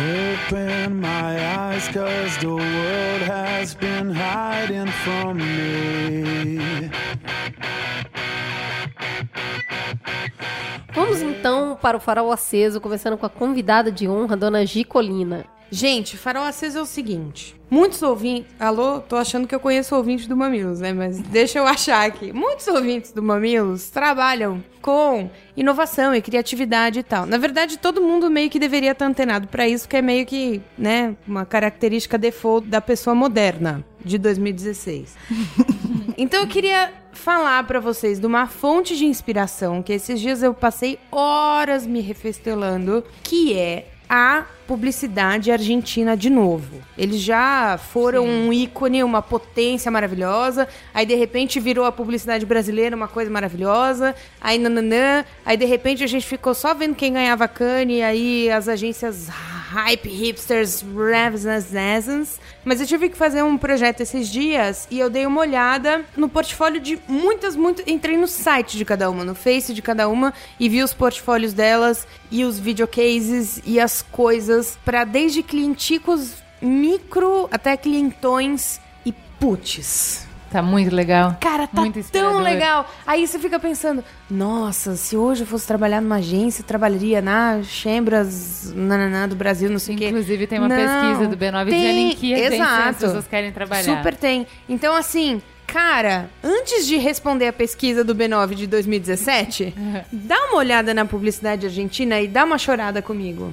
Open my eyes, cause the world has been hiding from me. Vamos então para o farol aceso, começando com a convidada de honra, dona Gicolina. Gente, farol aceso é o seguinte. Muitos ouvintes. Alô, tô achando que eu conheço ouvintes do Mamilos, né? Mas deixa eu achar aqui. Muitos ouvintes do Mamilos trabalham com inovação e criatividade e tal. Na verdade, todo mundo meio que deveria estar antenado pra isso, que é meio que, né, uma característica default da pessoa moderna de 2016. Então eu queria falar pra vocês de uma fonte de inspiração que esses dias eu passei horas me refestelando, que é a publicidade argentina de novo. Eles já foram um ícone, uma potência maravilhosa, aí de repente virou a publicidade brasileira uma coisa maravilhosa, aí nananã, aí de repente a gente ficou só vendo quem ganhava cane, e aí as agências hype hipsters, revs, mas eu tive que fazer um projeto esses dias e eu dei uma olhada no portfólio de muitas, muitas. Entrei no site de cada uma, no Face de cada uma e vi os portfólios delas e os videocases e as coisas para desde clienticos micro até clientões e putz. Tá muito legal. Cara, tá tão legal. Aí você fica pensando, nossa, se hoje eu fosse trabalhar numa agência, trabalharia na Chambras nananá, do Brasil, não sei o quê. Inclusive, tem uma Não, pesquisa do B9 tem, dizendo em que agência as pessoas querem trabalhar. Super tem. Então, assim, cara, antes de responder a pesquisa do B9 de 2017, dá uma olhada na publicidade argentina e dá uma chorada comigo.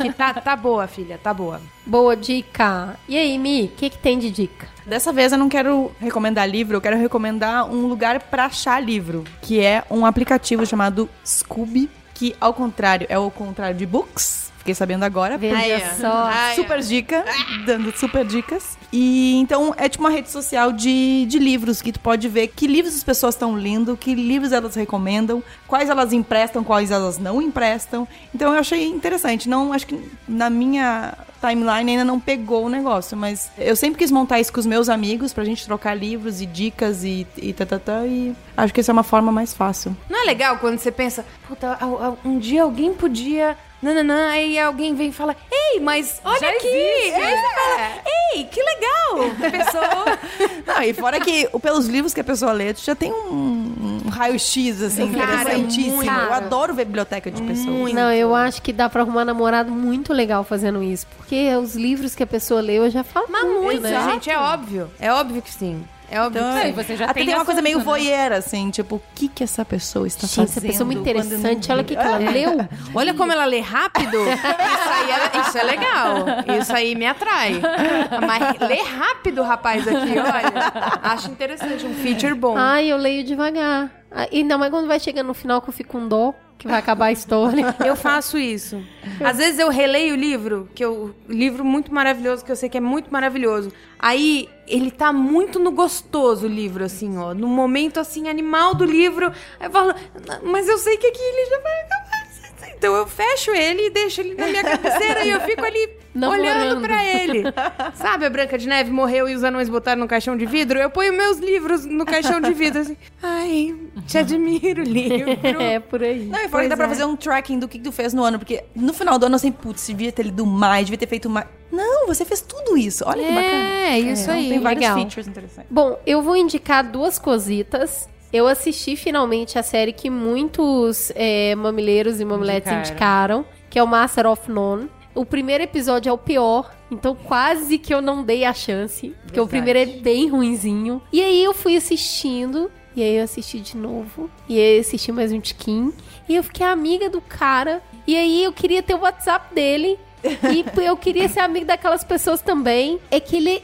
Que tá, tá boa, filha, tá boa. Boa dica. E aí, Mi, o que, que tem de dica? Dessa vez eu não quero recomendar livro, eu quero recomendar um lugar pra achar livro, que é um aplicativo chamado Scooby, que ao contrário, é o contrário de books, Fiquei sabendo agora. Veja ó. só. Super dica, dando super dicas. E então é tipo uma rede social de, de livros que tu pode ver que livros as pessoas estão lendo, que livros elas recomendam, quais elas emprestam, quais elas não emprestam. Então eu achei interessante. Não acho que na minha timeline ainda não pegou o negócio, mas eu sempre quis montar isso com os meus amigos pra gente trocar livros e dicas e e tatatá, e acho que essa é uma forma mais fácil. Não é legal quando você pensa, puta, um dia alguém podia. Nananã, aí alguém vem e fala, ei, mas olha Já aqui! existe, Aí você fala, ei, que legal! A pessoa. Não, e fora que pelos livros que a pessoa lê, tu já tem um, um raio-x, assim, Cara, interessantíssimo. muito. Eu adoro ver biblioteca de pessoas. Não, eu acho que dá pra arrumar namorado muito legal fazendo isso. Porque os livros que a pessoa leu, eu já falo Mas muito, muito, né? gente, é óbvio. É óbvio que sim. É óbvio Então, que É, sim. e você já Até tem tem, uma coisa meio né? voyeur, assim, tipo, o que que essa pessoa está Gente, essa fazendo? pessoa é muito interessante. não- Olha o que, que ela leu. Olha como ela lê rápido. Isso aí é, isso é legal. Isso aí me atrai. Mas lê rápido, rapaz, aqui, olha. Acho interessante, um feature bom. Ai, eu leio devagar. Ah, Ainda mais quando vai chegando no final que eu fico com dó, que vai acabar a história. Eu faço isso. Às vezes eu releio o livro, que eu livro muito maravilhoso, que eu sei que é muito maravilhoso. Aí ele tá muito no gostoso o livro, assim, ó, no momento assim animal do livro. Aí eu falo, mas eu sei que aqui ele já vai acabar. Então eu fecho ele e deixo ele na minha cabeceira e eu fico ali Namorando. olhando pra ele. Sabe a Branca de Neve morreu e os anões botaram no caixão de vidro? Eu ponho meus livros no caixão de vidro assim. Ai, te admiro, livro. é, por aí. Não, e fora que dá pra fazer um tracking do que tu fez no ano, porque no final do ano eu sempre, putz, devia ter lido mais, devia ter feito mais. Não, você fez tudo isso. Olha que bacana. É, isso aí. Tem vários legal. features interessantes. Bom, eu vou indicar duas cositas. Eu assisti finalmente a série que muitos é, mamileiros e mamiletes Indicaram. indicaram, que é o Master of None. O primeiro episódio é o pior, então quase que eu não dei a chance, porque o primeiro é bem ruinzinho. E aí eu fui assistindo, e aí eu assisti de novo, e aí eu assisti mais um tiquinho, e eu fiquei amiga do cara, e aí eu queria ter o WhatsApp dele, e eu queria ser amigo daquelas pessoas também. É que ele é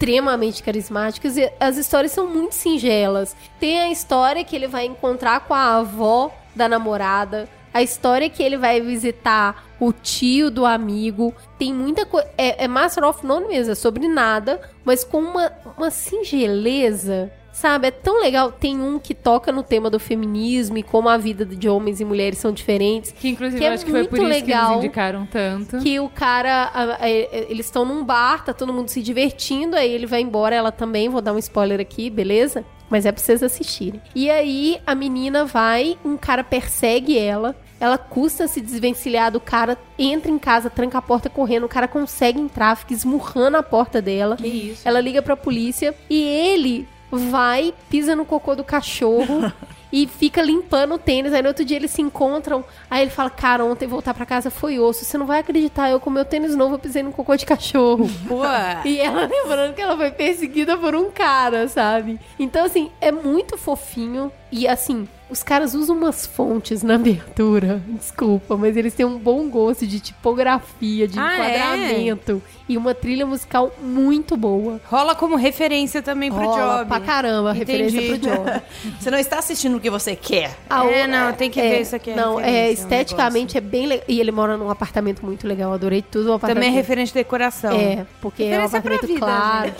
extremamente carismático e as histórias são muito singelas. Tem a história que ele vai encontrar com a avó da namorada. A história que ele vai visitar o tio do amigo. Tem muita coisa. É, é Master of None mesmo, é sobre nada, mas com uma, uma singeleza. Sabe, é tão legal. Tem um que toca no tema do feminismo e como a vida de homens e mulheres são diferentes. Que inclusive Que é eu acho que foi por isso que legal. eles indicaram tanto. Que o cara. a- a- eles estão num bar, tá todo mundo se divertindo, aí ele vai embora, ela também, vou dar um spoiler aqui, beleza? Mas é pra vocês assistirem. E aí a menina vai, um cara persegue ela. Ela custa se desvencilhar do cara, entra em casa, tranca a porta correndo, o cara consegue entrar, fica esmurrando a porta dela. Que isso? Ela liga pra polícia e ele vai, pisa no cocô do cachorro e fica limpando o tênis. Aí no outro dia eles se encontram. Aí ele fala: Cara, ontem voltar pra casa foi osso. Você não vai acreditar, eu com meu tênis novo eu pisei no cocô de cachorro. Pô, E ela lembrando que ela foi perseguida por um cara, sabe? Então, assim, é muito fofinho. E, assim, os caras usam umas fontes na abertura. Desculpa, mas eles têm um bom gosto de tipografia, de Ah, é? enquadramento. E uma trilha musical muito boa. rola como referência também pro Rola job. pra caramba, Entendi. referência pro job. Você não está assistindo o que você quer. A É, não, tem que ver isso aqui, é Não, referência, é, é um esteticamente é bem legal. E ele mora num apartamento muito legal, adorei tudo. Um apartamento Também é referente de decoração. É, porque é um Referência pra apartamento vida, claro.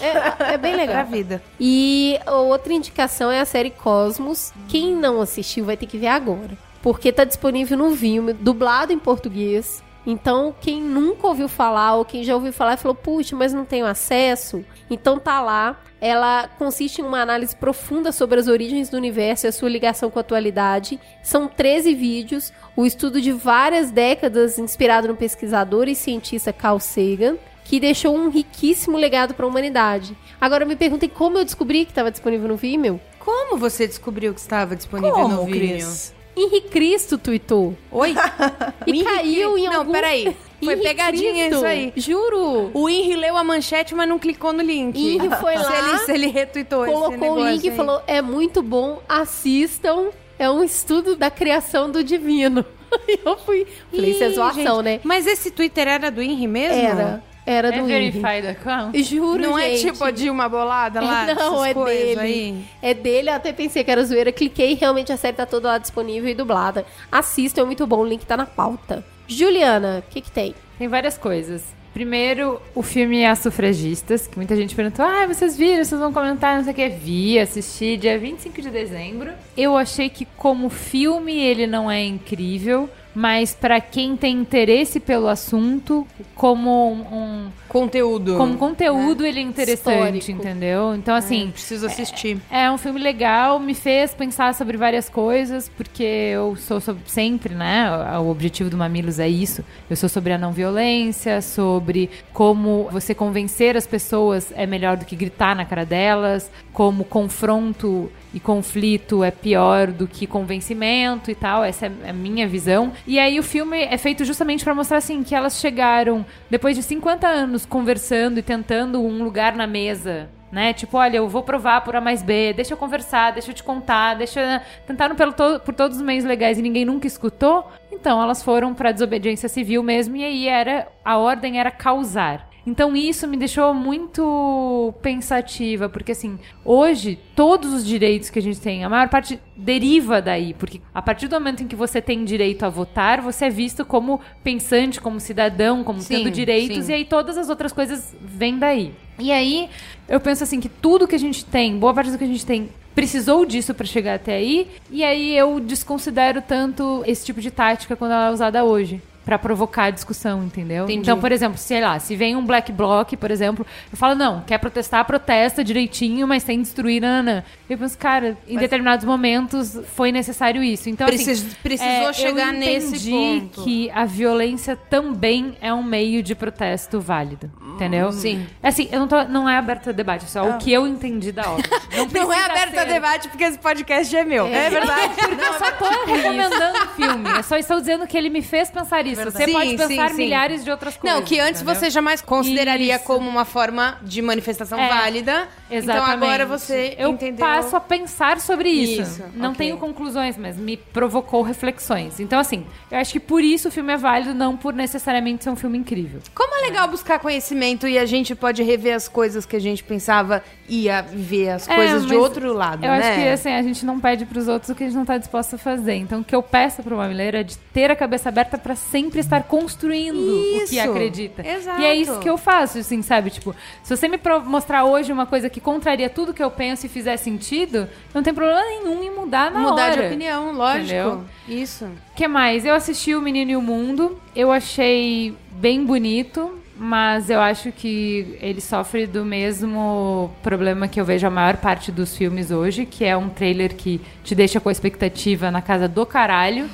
É, é bem Pra legal. vida. E a outra indicação é a série Cosmos. Quem não assistiu vai ter que ver agora. Porque tá disponível no Vimeo, dublado em português. Então, quem nunca ouviu falar ou quem já ouviu falar e falou, puxa, mas não tenho acesso, então tá lá. Ela consiste em uma análise profunda sobre as origens do universo e a sua ligação com a atualidade. São 13 vídeos, o estudo de várias décadas inspirado no pesquisador e cientista Carl Sagan, que deixou um riquíssimo legado para a humanidade. Agora me perguntem como eu descobri que estava disponível no Vimeo. Como você descobriu que estava disponível Como, no Vimeo? Cris? Henri Cristo tweetou. Oi? E caiu em Não, algum... peraí. Foi Henri pegadinha Cristo. isso aí. Juro. O Henry leu a manchete, mas não clicou no link. Henry foi Se lá, ele, se ele esse colocou o link e aí. falou: é muito bom, assistam. É um estudo da criação do divino. E eu fui. Falei, isso é zoação, gente, né? Mas esse Twitter era do Henry mesmo? Era. Era É do Henry. verified account? Juro, Não é gente. tipo a Dilma Bolada lá? Não, é dele. Aí? É dele, eu até pensei que era zoeira. Cliquei e realmente a série tá toda lá disponível e dublada. Assistam, é muito bom, o link tá na pauta. Juliana, o que que tem? Tem várias coisas. Primeiro, o filme As Sufragistas, que muita gente perguntou: ah, vocês viram, vocês vão comentar, não sei o que. Vi, assisti dia 25 de dezembro. Eu achei que, como filme, ele não é incrível, mas pra quem tem interesse pelo assunto, como um. um- Conteúdo. como conteúdo, ele é interessante, Histórico. entendeu? Então, assim. Preciso assistir. É um filme legal, me fez pensar sobre várias coisas, porque eu sou sobre, sempre, né? O objetivo do Mamilos é isso. Eu sou sobre a não violência, sobre como você convencer as pessoas é melhor do que gritar na cara delas, como confronto e conflito é pior do que convencimento e tal. Essa é a minha visão. E aí o filme é feito justamente para mostrar assim que elas chegaram depois de 50 anos conversando e tentando um lugar na mesa né? Tipo, olha, eu vou provar por A mais B, deixa eu conversar, deixa eu te contar, deixa. Tentaram pelo to- por todos os meios legais e ninguém nunca escutou. Então elas foram pra desobediência civil mesmo, e aí era. A ordem era causar. Então isso me deixou muito pensativa, porque assim, hoje todos os direitos que a gente tem, a maior parte deriva daí, porque a partir do momento em que você tem direito a votar, você é visto como pensante, como cidadão, como Sim, tendo direitos, sim. e aí todas as outras coisas vêm daí. E aí, eu penso assim que tudo que a gente tem, boa parte do que a gente tem, precisou disso pra chegar até aí, e aí eu desconsidero tanto esse tipo de tática quando ela é usada hoje. Pra provocar discussão, entendeu? Entendi. Então, por exemplo, sei lá, se vem um black bloc, por exemplo, eu falo, não, quer protestar, protesta direitinho, mas sem destruir, nanã. Eu penso, cara, em determinados momentos foi necessário isso. Então, Precis- assim, precisou eu chegar nesse entendi ponto. que a violência também é um meio de protesto válido, entendeu? Sim. Assim, eu não, tô, não é aberto a debate, é só o que eu entendi da obra. Não, Não é aberto a ser. debate porque esse podcast é meu. É, verdade. Eu só tô recomendando o filme. Eu só estou dizendo que ele me fez pensar isso. Você Sim, pode pensar sim, sim. milhares de outras coisas. Não, que antes entendeu? você jamais consideraria Isso. como uma forma de manifestação É, válida. Exatamente. Então agora você eu entendeu. passo a pensar sobre isso. Isso, Não ok. tenho conclusões, mas me provocou reflexões. Então, assim, eu acho que por isso o filme é válido, não por necessariamente ser um filme incrível. Como é legal buscar conhecimento e a gente pode rever as coisas que a gente pensava e ver as É, coisas de outro lado, Eu né? acho que assim, a gente não pede pros outros o que a gente não tá disposto a fazer. Então, o que eu peço pro Mamileiro é de ter a cabeça aberta pra sempre estar construindo o que Isso, acredita. exato. E é isso que eu faço, assim, sabe? Tipo, se você me mostrar hoje uma coisa que contraria tudo que eu penso e fizer sentido, não tem problema nenhum em mudar na Mudar hora. de opinião, lógico. Entendeu? Isso. O que mais? Eu assisti O Menino e o Mundo. Eu achei bem bonito, mas eu acho que ele sofre do mesmo problema que eu vejo a maior parte dos filmes hoje, que é um trailer que te deixa com a expectativa na casa do caralho.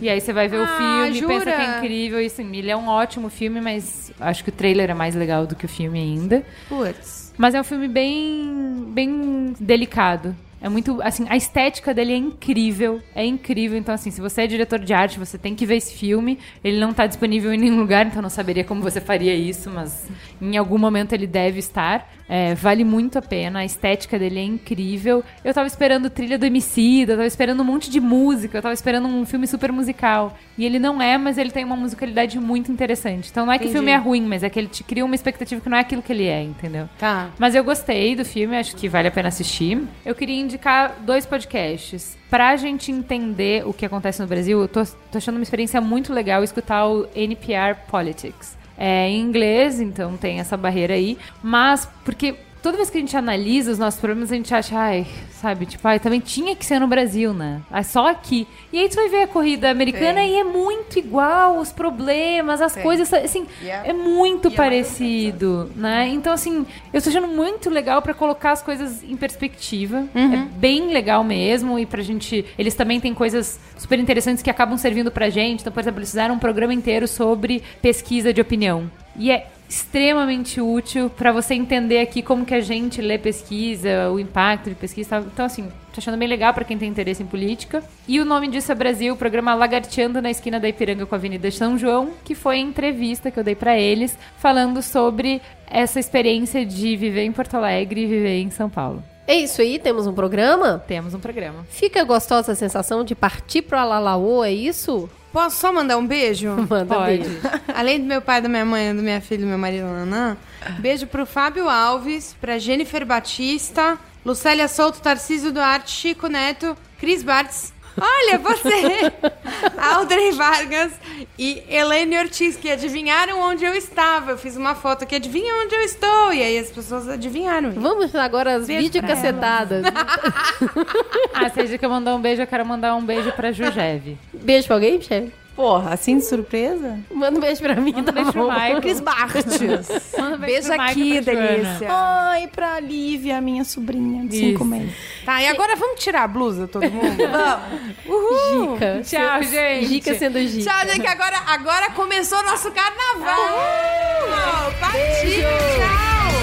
E aí você vai ver o Ah, filme, jura? pensa que é incrível. E assim, ele é um ótimo filme, mas acho que o trailer é mais legal do que o filme ainda. Putz. Mas é um filme bem, bem delicado. É muito, assim, a estética dele é incrível, é incrível. Então, assim, se você é diretor de arte, você tem que ver esse filme. Ele não tá disponível em nenhum lugar, então não saberia como você faria isso, mas em algum momento ele deve estar. É, vale muito a pena, a estética dele é incrível. Eu tava esperando trilha do Emicida, eu tava esperando um monte de música, eu tava esperando um filme super musical. E ele não é, mas ele tem uma musicalidade muito interessante. Então não é que o Entendi. filme é ruim, mas é que ele te cria uma expectativa que não é aquilo que ele é, entendeu? Tá. Mas eu gostei do filme, acho que vale a pena assistir. Eu queria indicar dois podcasts. Pra gente entender o que acontece no Brasil, eu tô, tô achando uma experiência muito legal escutar o NPR Politics. É em inglês, então tem essa barreira aí. Mas, porque toda vez que a gente analisa os nossos problemas, a gente acha, ai, sabe, tipo, ai, também tinha que ser no Brasil, né? É só aqui. E aí você vai ver a corrida americana e é muito igual, os problemas, as coisas, assim, é muito parecido, né? Então, assim, eu tô achando muito legal pra colocar as coisas em perspectiva. É bem legal mesmo. E pra gente. Eles também têm coisas super interessantes que acabam servindo pra gente. Então, por exemplo, eles fizeram um programa inteiro sobre pesquisa de opinião. E é extremamente útil pra você entender aqui como que a gente lê pesquisa, o impacto de pesquisa. Então, assim, tô achando bem legal pra quem tem interesse em política. E o nome disso é Brasil, o programa Lagarteando na esquina da Ipiranga com a Avenida São João, que foi a entrevista que eu dei pra eles, falando sobre essa experiência de viver em Porto Alegre e viver em São Paulo. É isso aí, temos um programa? Temos um programa. Fica gostosa a sensação de partir pro Alalaô, é isso? Posso só mandar um beijo? Manda Pode. beijo. Além do meu pai, da minha mãe, do minha filha do meu marido Nanã, beijo pro Fábio Alves, pra Jennifer Batista, Lucélia Souto, Tarcísio Duarte, Chico Neto, Cris Bartz. Olha, você! Aldrey Vargas e Helene Ortiz, que adivinharam onde eu estava. Eu fiz uma foto que adivinha onde eu estou. E aí as pessoas adivinharam. Vamos agora pra videocacetadas. Ah, seja que eu mandar um beijo, eu quero mandar um beijo pra Jujeve. Beijo pra alguém, chefe? Porra, assim de surpresa? Manda um beijo pra mim, Manda um tá beijo pro? Michael. Cris Bartes. Manda um beijo Beijo aqui, delícia. Ai, pra Lívia, minha sobrinha de cinco Isso. meses. Tá, e agora vamos tirar a blusa, todo mundo? Uhul! Gica. Tchau, gente. Gica sendo Gica. Tchau, gente, que agora, agora começou o nosso carnaval! Partiu! Tchau!